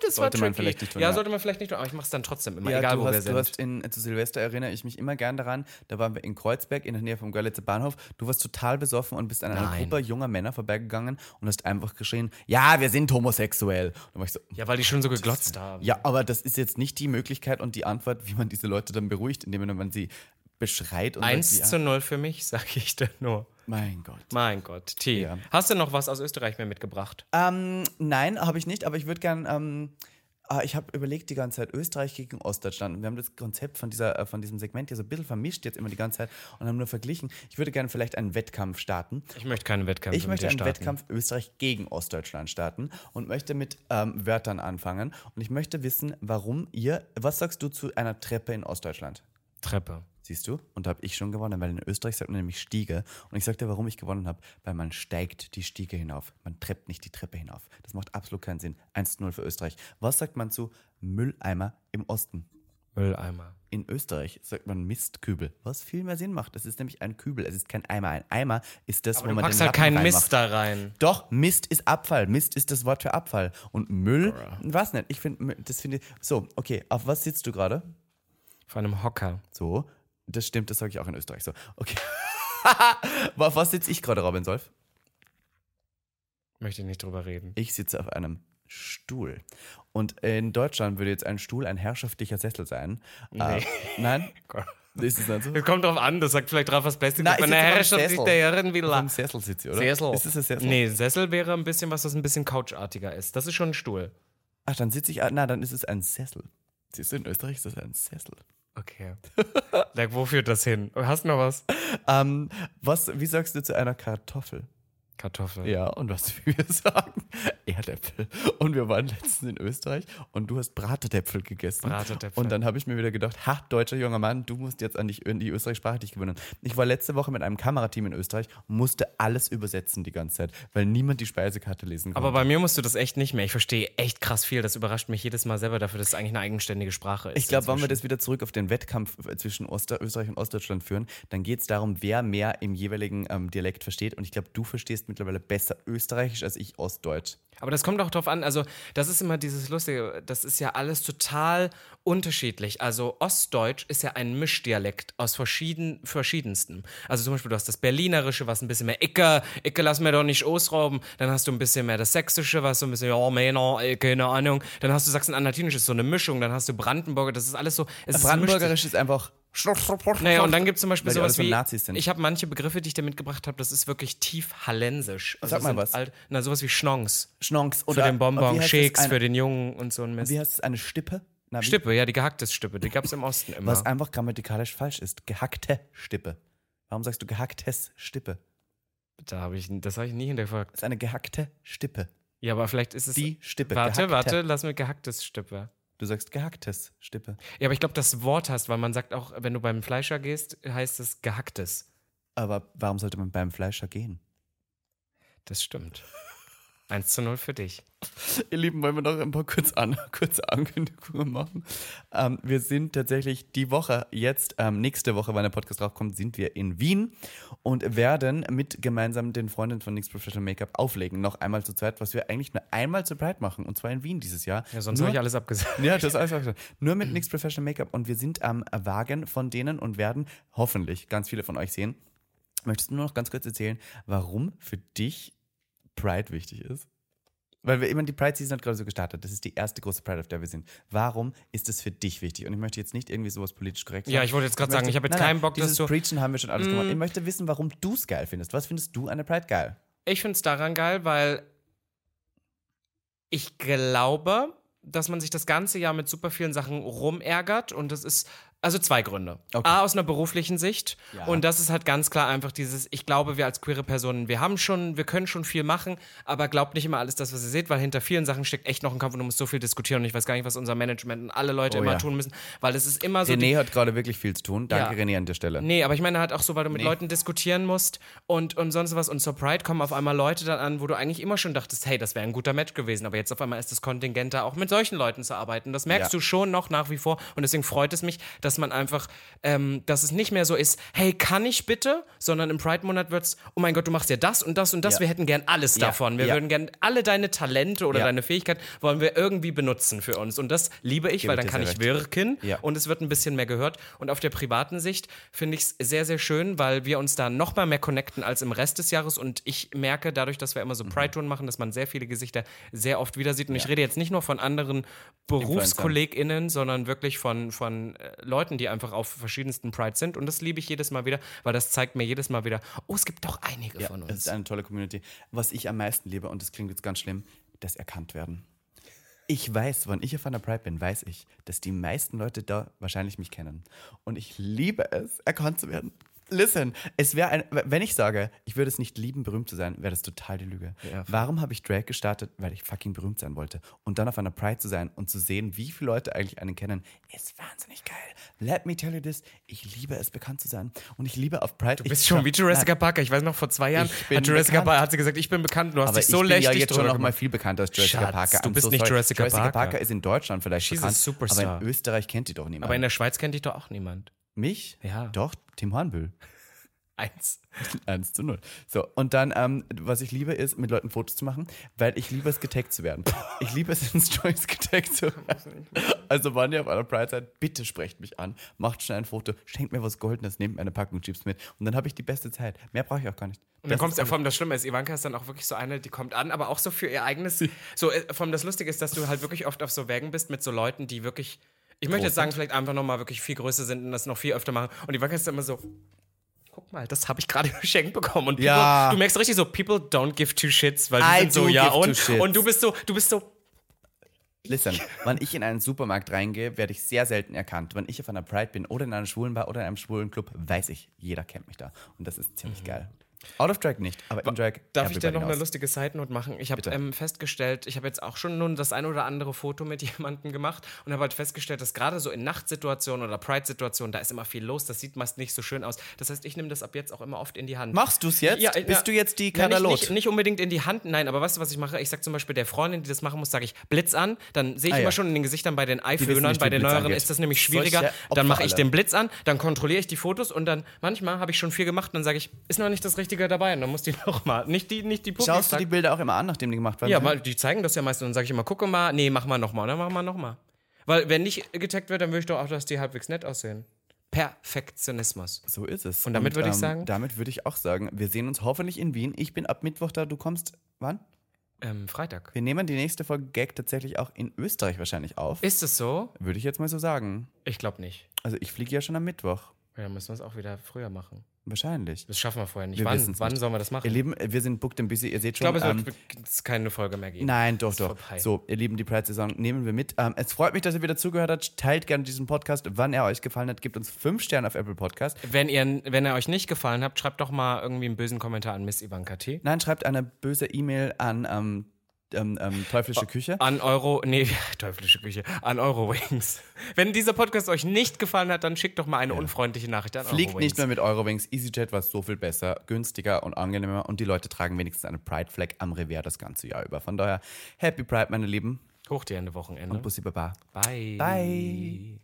das Sollte war man tricky. vielleicht nicht tun, Ja, ja. sollte man vielleicht nicht tun, aber ich mache es dann trotzdem immer, Ja, egal du wo hast, wir sind. Du hast in, zu Silvester erinnere ich mich immer gern daran, da waren wir in Kreuzberg in der Nähe vom Görlitzer Bahnhof. Du warst total besoffen und bist an einer Nein. Gruppe junger Männer vorbeigegangen und hast einfach geschrien, ja, wir sind homosexuell. Und dann war ich so, ja, weil die schon so geglotzt haben. ja, aber das ist jetzt nicht die Möglichkeit und die Antwort, wie man diese Leute dann beruhigt, indem man sie beschreit und 1 sagt, zu ja, 0 für mich, [LAUGHS] sage ich dir nur. Mein Gott. Mein Gott, T. Ja. Hast du noch was aus Österreich mir mitgebracht? Ähm, nein, habe ich nicht, aber ich würde gern. Ähm, ah, ich habe überlegt die ganze Zeit Österreich gegen Ostdeutschland. Und wir haben das Konzept von, dieser, äh, von diesem Segment hier so ein bisschen vermischt jetzt immer die ganze Zeit und haben nur verglichen. Ich würde gerne vielleicht einen Wettkampf starten. Ich möchte keinen Wettkampf Ich möchte einen starten. Wettkampf Österreich gegen Ostdeutschland starten und möchte mit ähm, Wörtern anfangen. Und ich möchte wissen, warum ihr, was sagst du zu einer Treppe in Ostdeutschland? Treppe. Siehst du? Und da habe ich schon gewonnen, weil in Österreich sagt man nämlich Stiege. Und ich sag dir, warum ich gewonnen habe. Weil man steigt die Stiege hinauf. Man treppt nicht die Treppe hinauf. Das macht absolut keinen Sinn. 1-0 für Österreich. Was sagt man zu Mülleimer im Osten? Mülleimer. In Österreich sagt man Mistkübel, was viel mehr Sinn macht. Das ist nämlich ein Kübel, es ist kein Eimer. Ein Eimer ist das, wo Du man packst den halt keinen. Mist da rein. Doch, Mist ist Abfall. Mist ist das Wort für Abfall. Und Müll, was nicht. Ich finde, das finde ich. So, okay, auf was sitzt du gerade? Von einem Hocker. So, das stimmt, das sage ich auch in Österreich so. Okay. [LAUGHS] Aber auf was sitze ich gerade, Robin Solf? Möchte ich nicht drüber reden. Ich sitze auf einem Stuhl. Und in Deutschland würde jetzt ein Stuhl ein herrschaftlicher Sessel sein. Äh, nein? [LAUGHS] Ist es nicht so? Es kommt drauf an, das sagt vielleicht drauf was der auf einem Herrschaft sich der Herren will. Auf Sessel sitze ich, oder? Sessel. Ist es ein Sessel? Nee, Sessel wäre ein bisschen was, das ein bisschen couchartiger ist. Das ist schon ein Stuhl. Ach, dann sitze ich, ah, na, dann ist es ein Sessel. Siehst du, in Österreich ist das ein Sessel. Okay. like, wo führt das hin? Hast du noch was? Ähm, was, wie sagst du zu einer Kartoffel? Kartoffel. Ja, und was [LAUGHS] wir sagen? Erdäpfel. Und wir waren letztens in Österreich und du hast Bratäpfel gegessen. Bratäpfel. Und dann habe ich mir wieder gedacht, ha, deutscher junger Mann, du musst jetzt an dich, in die Österreich-Sprache dich gewöhnen. Ich war letzte Woche mit einem Kamerateam in Österreich und musste alles übersetzen die ganze Zeit, weil niemand die Speisekarte lesen konnte. Aber bei mir musst du das echt nicht mehr. Ich verstehe echt krass viel. Das überrascht mich jedes Mal selber dafür, dass es eigentlich eine eigenständige Sprache ist. Ich glaube, wenn wir das wieder zurück auf den Wettkampf zwischen Oster Österreich und Ostdeutschland führen, dann geht es darum, wer mehr im jeweiligen ähm, Dialekt versteht. Und ich glaube, du verstehst mittlerweile besser Österreichisch als ich Ostdeutsch. Aber das kommt auch drauf an, also das ist immer dieses Lustige, das ist ja alles total unterschiedlich. Also Ostdeutsch ist ja ein Mischdialekt aus verschieden, verschiedensten. Also zum Beispiel, du hast das Berlinerische, was ein bisschen mehr Icke, Icke lass mir doch nicht ausrauben. Dann hast du ein bisschen mehr das Sächsische, was so ein bisschen, ja, Männer, äh, keine Ahnung. Dann hast du Sachsen-Anhaltinisch, ist so eine Mischung. Dann hast du Brandenburger, das ist alles so. Ist Brandenburgerisch ist einfach. Naja, und dann gibt es zum Beispiel Weil sowas wie. Nazis sind. Ich habe manche Begriffe, die ich dir mitgebracht habe, das ist wirklich tief hallensisch. Also Sag mal was. Alt, na, sowas wie Schnonks. Schnonks Für oder den Bonbon, Shakes für den Jungen und so ein Mist. Wie heißt es? Eine Stippe? Na, Stippe, ja, die gehacktes Stippe, die gab es im Osten immer. Was einfach grammatikalisch falsch ist. Gehackte Stippe. Warum sagst du gehacktes Stippe? Da habe ich, das habe ich nie hinterfragt. Das ist eine gehackte Stippe. Ja, aber vielleicht ist es. Die Stippe. Warte, gehackte. warte, lass mir gehacktes Stippe. Du sagst gehacktes Stippe. Ja, aber ich glaube, das Wort hast, weil man sagt auch, wenn du beim Fleischer gehst, heißt es gehacktes. Aber warum sollte man beim Fleischer gehen? Das stimmt. 1 zu 0 für dich. [LAUGHS] Ihr Lieben, wollen wir noch ein paar kurz an, [LAUGHS] kurze Ankündigungen machen? Ähm, wir sind tatsächlich die Woche jetzt, ähm, nächste Woche, wenn der Podcast draufkommt, sind wir in Wien und werden mit gemeinsam den Freunden von NYX Professional Make-up auflegen. Noch einmal zu zweit, was wir eigentlich nur einmal zu Pride machen und zwar in Wien dieses Jahr. Ja, sonst habe ich alles abgesagt. Ja, das [LAUGHS] ist alles abgesagt. Nur mit NYX Professional Make-up und wir sind am Wagen von denen und werden hoffentlich ganz viele von euch sehen. Möchtest du nur noch ganz kurz erzählen, warum für dich Pride wichtig ist? Weil wir immer die Pride Season hat gerade so gestartet. Das ist die erste große Pride, auf der wir sind. Warum ist es für dich wichtig? Und ich möchte jetzt nicht irgendwie sowas politisch korrekt sagen. Ja, ich wollte jetzt gerade sagen, ich habe jetzt Nein, keinen Bock, dass dieses du. Mm. Preachen haben wir schon alles gemacht. Ich möchte wissen, warum du es geil findest. Was findest du an der Pride geil? Ich finde es daran geil, weil ich glaube, dass man sich das ganze Jahr mit super vielen Sachen rumärgert und das ist also zwei Gründe. Okay. A aus einer beruflichen Sicht Ja. und das ist halt ganz klar einfach dieses ich glaube, wir als queere Personen, wir haben schon, wir können schon viel machen, aber glaubt nicht immer alles das, was ihr seht, weil hinter vielen Sachen steckt echt noch ein Kampf und du musst so viel diskutieren und ich weiß gar nicht, was unser Management und alle Leute Oh immer ja. tun müssen, weil es ist immer so René hat gerade wirklich viel zu tun. Danke, Ja. René, an der Stelle. Nee, aber ich meine halt auch so, weil du mit Nee. Leuten diskutieren musst und, und sonst was. Und zur Pride kommen auf einmal Leute dann an, wo du eigentlich immer schon dachtest, hey, das wäre ein guter Match gewesen. Aber jetzt auf einmal ist das Kontingent da auch mit solchen Leuten zu arbeiten. Das merkst du schon noch nach wie vor. Und deswegen freut es mich, dass man einfach, ähm, dass es nicht mehr so ist, hey, kann ich bitte? Sondern im Pride-Monat wird es, oh mein Gott, du machst ja das und das und das. Ja. Wir hätten gern alles Ja. davon. Wir Ja. würden gern alle deine Talente oder deine Fähigkeiten wollen wir irgendwie benutzen für uns. Und das liebe ich, Gebe weil dann kann ich recht. wirken und es wird ein bisschen mehr gehört. Und auf der privaten Sicht finde ich es sehr, sehr schön, weil wir uns da noch mal mehr connecten als im Rest des Jahres. Und ich merke dadurch, dass wir immer so Mhm. Pride-Touren machen, dass man sehr viele Gesichter sehr oft wieder sieht. Und ich rede jetzt nicht nur von anderen BerufskollegInnen, sondern wirklich von, von äh, Leuten, die einfach auf verschiedensten Pride sind. Und das liebe ich jedes Mal wieder, weil das zeigt mir jedes Mal wieder, oh, es gibt doch einige von Es uns. ist eine tolle Community. Was ich am meisten liebe, und das klingt jetzt ganz schlimm, das erkannt werden. Ich weiß, wenn ich auf einer Pride bin, weiß ich, dass die meisten Leute da wahrscheinlich mich kennen. Und ich liebe es, erkannt zu werden. Listen, es wäre ein, wenn ich sage, ich würde es nicht lieben, berühmt zu sein, wäre das total die Lüge. Ja. Warum habe ich Drag gestartet? Weil ich fucking berühmt sein wollte. Und dann auf einer Pride zu sein und zu sehen, wie viele Leute eigentlich einen kennen, ist wahnsinnig geil. Let me tell you this, ich liebe es, bekannt zu sein. Und ich liebe auf Pride. Du bist schon wie Jurassic Parker. Ich weiß noch, vor zwei Jahren hat Jurassic. Parker hat sie gesagt, ich bin bekannt. Du hast Aber dich so ich bin ja lächerlich jetzt schon noch mal viel bekannter als Jurassic Schatz, Parker. du bist so nicht sorry. Jurassic Jurassic Parker. Ist in Deutschland vielleicht She's bekannt, superstar. aber in Österreich kennt die doch niemand. Aber in der Schweiz kennt dich doch auch niemand. Mich? Ja. Doch, Tim Hornbüll. [LAUGHS] Eins. 1 zu 0. So, und dann, ähm, was ich liebe, ist, mit Leuten Fotos zu machen, weil ich liebe es, getaggt zu werden. Ich liebe es, [LAUGHS] in Stories getaggt zu werden. Also, wann ihr auf einer Pride seid, bitte sprecht mich an, macht schnell ein Foto, schenkt mir was Goldenes, nehmt mir eine Packung Chips mit und dann habe ich die beste Zeit. Mehr brauche ich auch gar nicht. Und dann Das kommt ist ja vom das Schlimme ist, Ivanka ist dann auch wirklich so eine, die kommt an, aber auch so für ihr eigenes. So, äh, vom das Lustige ist, dass du halt wirklich oft auf so Wägen bist mit so Leuten, die wirklich. Ich möchte jetzt sagen, vielleicht einfach nochmal wirklich viel größer sind und das noch viel öfter machen. Und Ivanka ist dann immer so. Guck mal, das habe ich gerade [LAUGHS] geschenkt bekommen. Und people, Ja. du merkst richtig so, people don't give two shits, weil die sind so, ja und. Und du bist so, du bist so, Listen, wenn ich in einen Supermarkt reingehe, werde ich sehr selten erkannt. Wenn ich auf einer Pride bin oder in einer schwulen Bar oder in einem schwulen Club, weiß ich, jeder kennt mich da. Und das ist ziemlich geil. Out of Drag nicht, aber in Drag. Darf ich dir everybody noch eine knows. lustige Side-Note machen? Ich habe ähm, festgestellt, ich habe jetzt auch schon nun das ein oder andere Foto mit [LAUGHS] jemandem gemacht und habe halt festgestellt, dass gerade so in Nachtsituationen oder Pride-Situationen, da ist immer viel los, das sieht meist nicht so schön aus. Das heißt, ich nehme das ab jetzt auch immer oft in die Hand. Machst du es jetzt? Ja, Bist ja. du jetzt die Nein, Kadalot? nicht, nicht, nicht unbedingt in die Hand, nein, aber weißt du, was ich mache? Ich sage zum Beispiel der Freundin, die das machen muss, sage ich Blitz an, dann sehe ich Ah, immer ja. schon in den Gesichtern bei den iPhonern, nicht, bei den neueren ist das nämlich schwieriger. Dann mache ich den Blitz an, dann kontrolliere ich die Fotos und dann manchmal habe ich schon viel gemacht, dann sage ich, ist noch nicht das Richtige dabei und dann muss die [LAUGHS] nochmal, nicht die, nicht die Publis Schaust du die Bilder auch immer an, nachdem die gemacht werden? ja, weil die zeigen das ja meistens und dann sage ich immer, gucke mal, nee, mach mal nochmal, dann mach mal nochmal. Weil wenn nicht getaggt wird, dann will ich doch auch, dass die halbwegs nett aussehen. Perfektionismus. So ist es. Und damit würde ich sagen? Damit würde ich auch sagen, wir sehen uns hoffentlich in Wien. Ich bin ab Mittwoch da, du kommst wann? Ähm, Freitag. Wir nehmen die nächste Folge Gag tatsächlich auch in Österreich wahrscheinlich auf. Ist es so? Würde ich jetzt mal so sagen. Ich glaube nicht. Also ich fliege ja schon am Mittwoch. Ja, dann müssen wir es auch wieder früher machen. Wahrscheinlich. Das schaffen wir vorher nicht. Wir wann wann nicht. sollen wir das machen? Ihr Lieben, wir sind booked and busy, ihr seht ich schon. glaube, es ähm, wird keine Folge mehr geben. Nein, doch, doch. vorbei. So, ihr Lieben, die Pride-Saison nehmen wir mit. Ähm, es freut mich, dass ihr wieder zugehört habt. Teilt gerne diesen Podcast, wann er euch gefallen hat. Gebt uns fünf Sterne auf Apple Podcast. Wenn, ihr, wenn er euch nicht gefallen hat, schreibt doch mal irgendwie einen bösen Kommentar an Miss Ivanka T. Nein, schreibt eine böse E-Mail an ähm, ähm, ähm, teuflische Küche. An Euro, nee, [LAUGHS] teuflische Küche, an Eurowings. Wenn dieser Podcast euch nicht gefallen hat, dann schickt doch mal eine unfreundliche Nachricht an Fliegt Eurowings. nicht mehr mit Eurowings. EasyJet war so viel besser, günstiger und angenehmer und die Leute tragen wenigstens eine Pride Flag am Revier das ganze Jahr über. Von daher, Happy Pride, meine Lieben. Hoch die Ende Wochenende. Bussi Baba. Bye. Bye.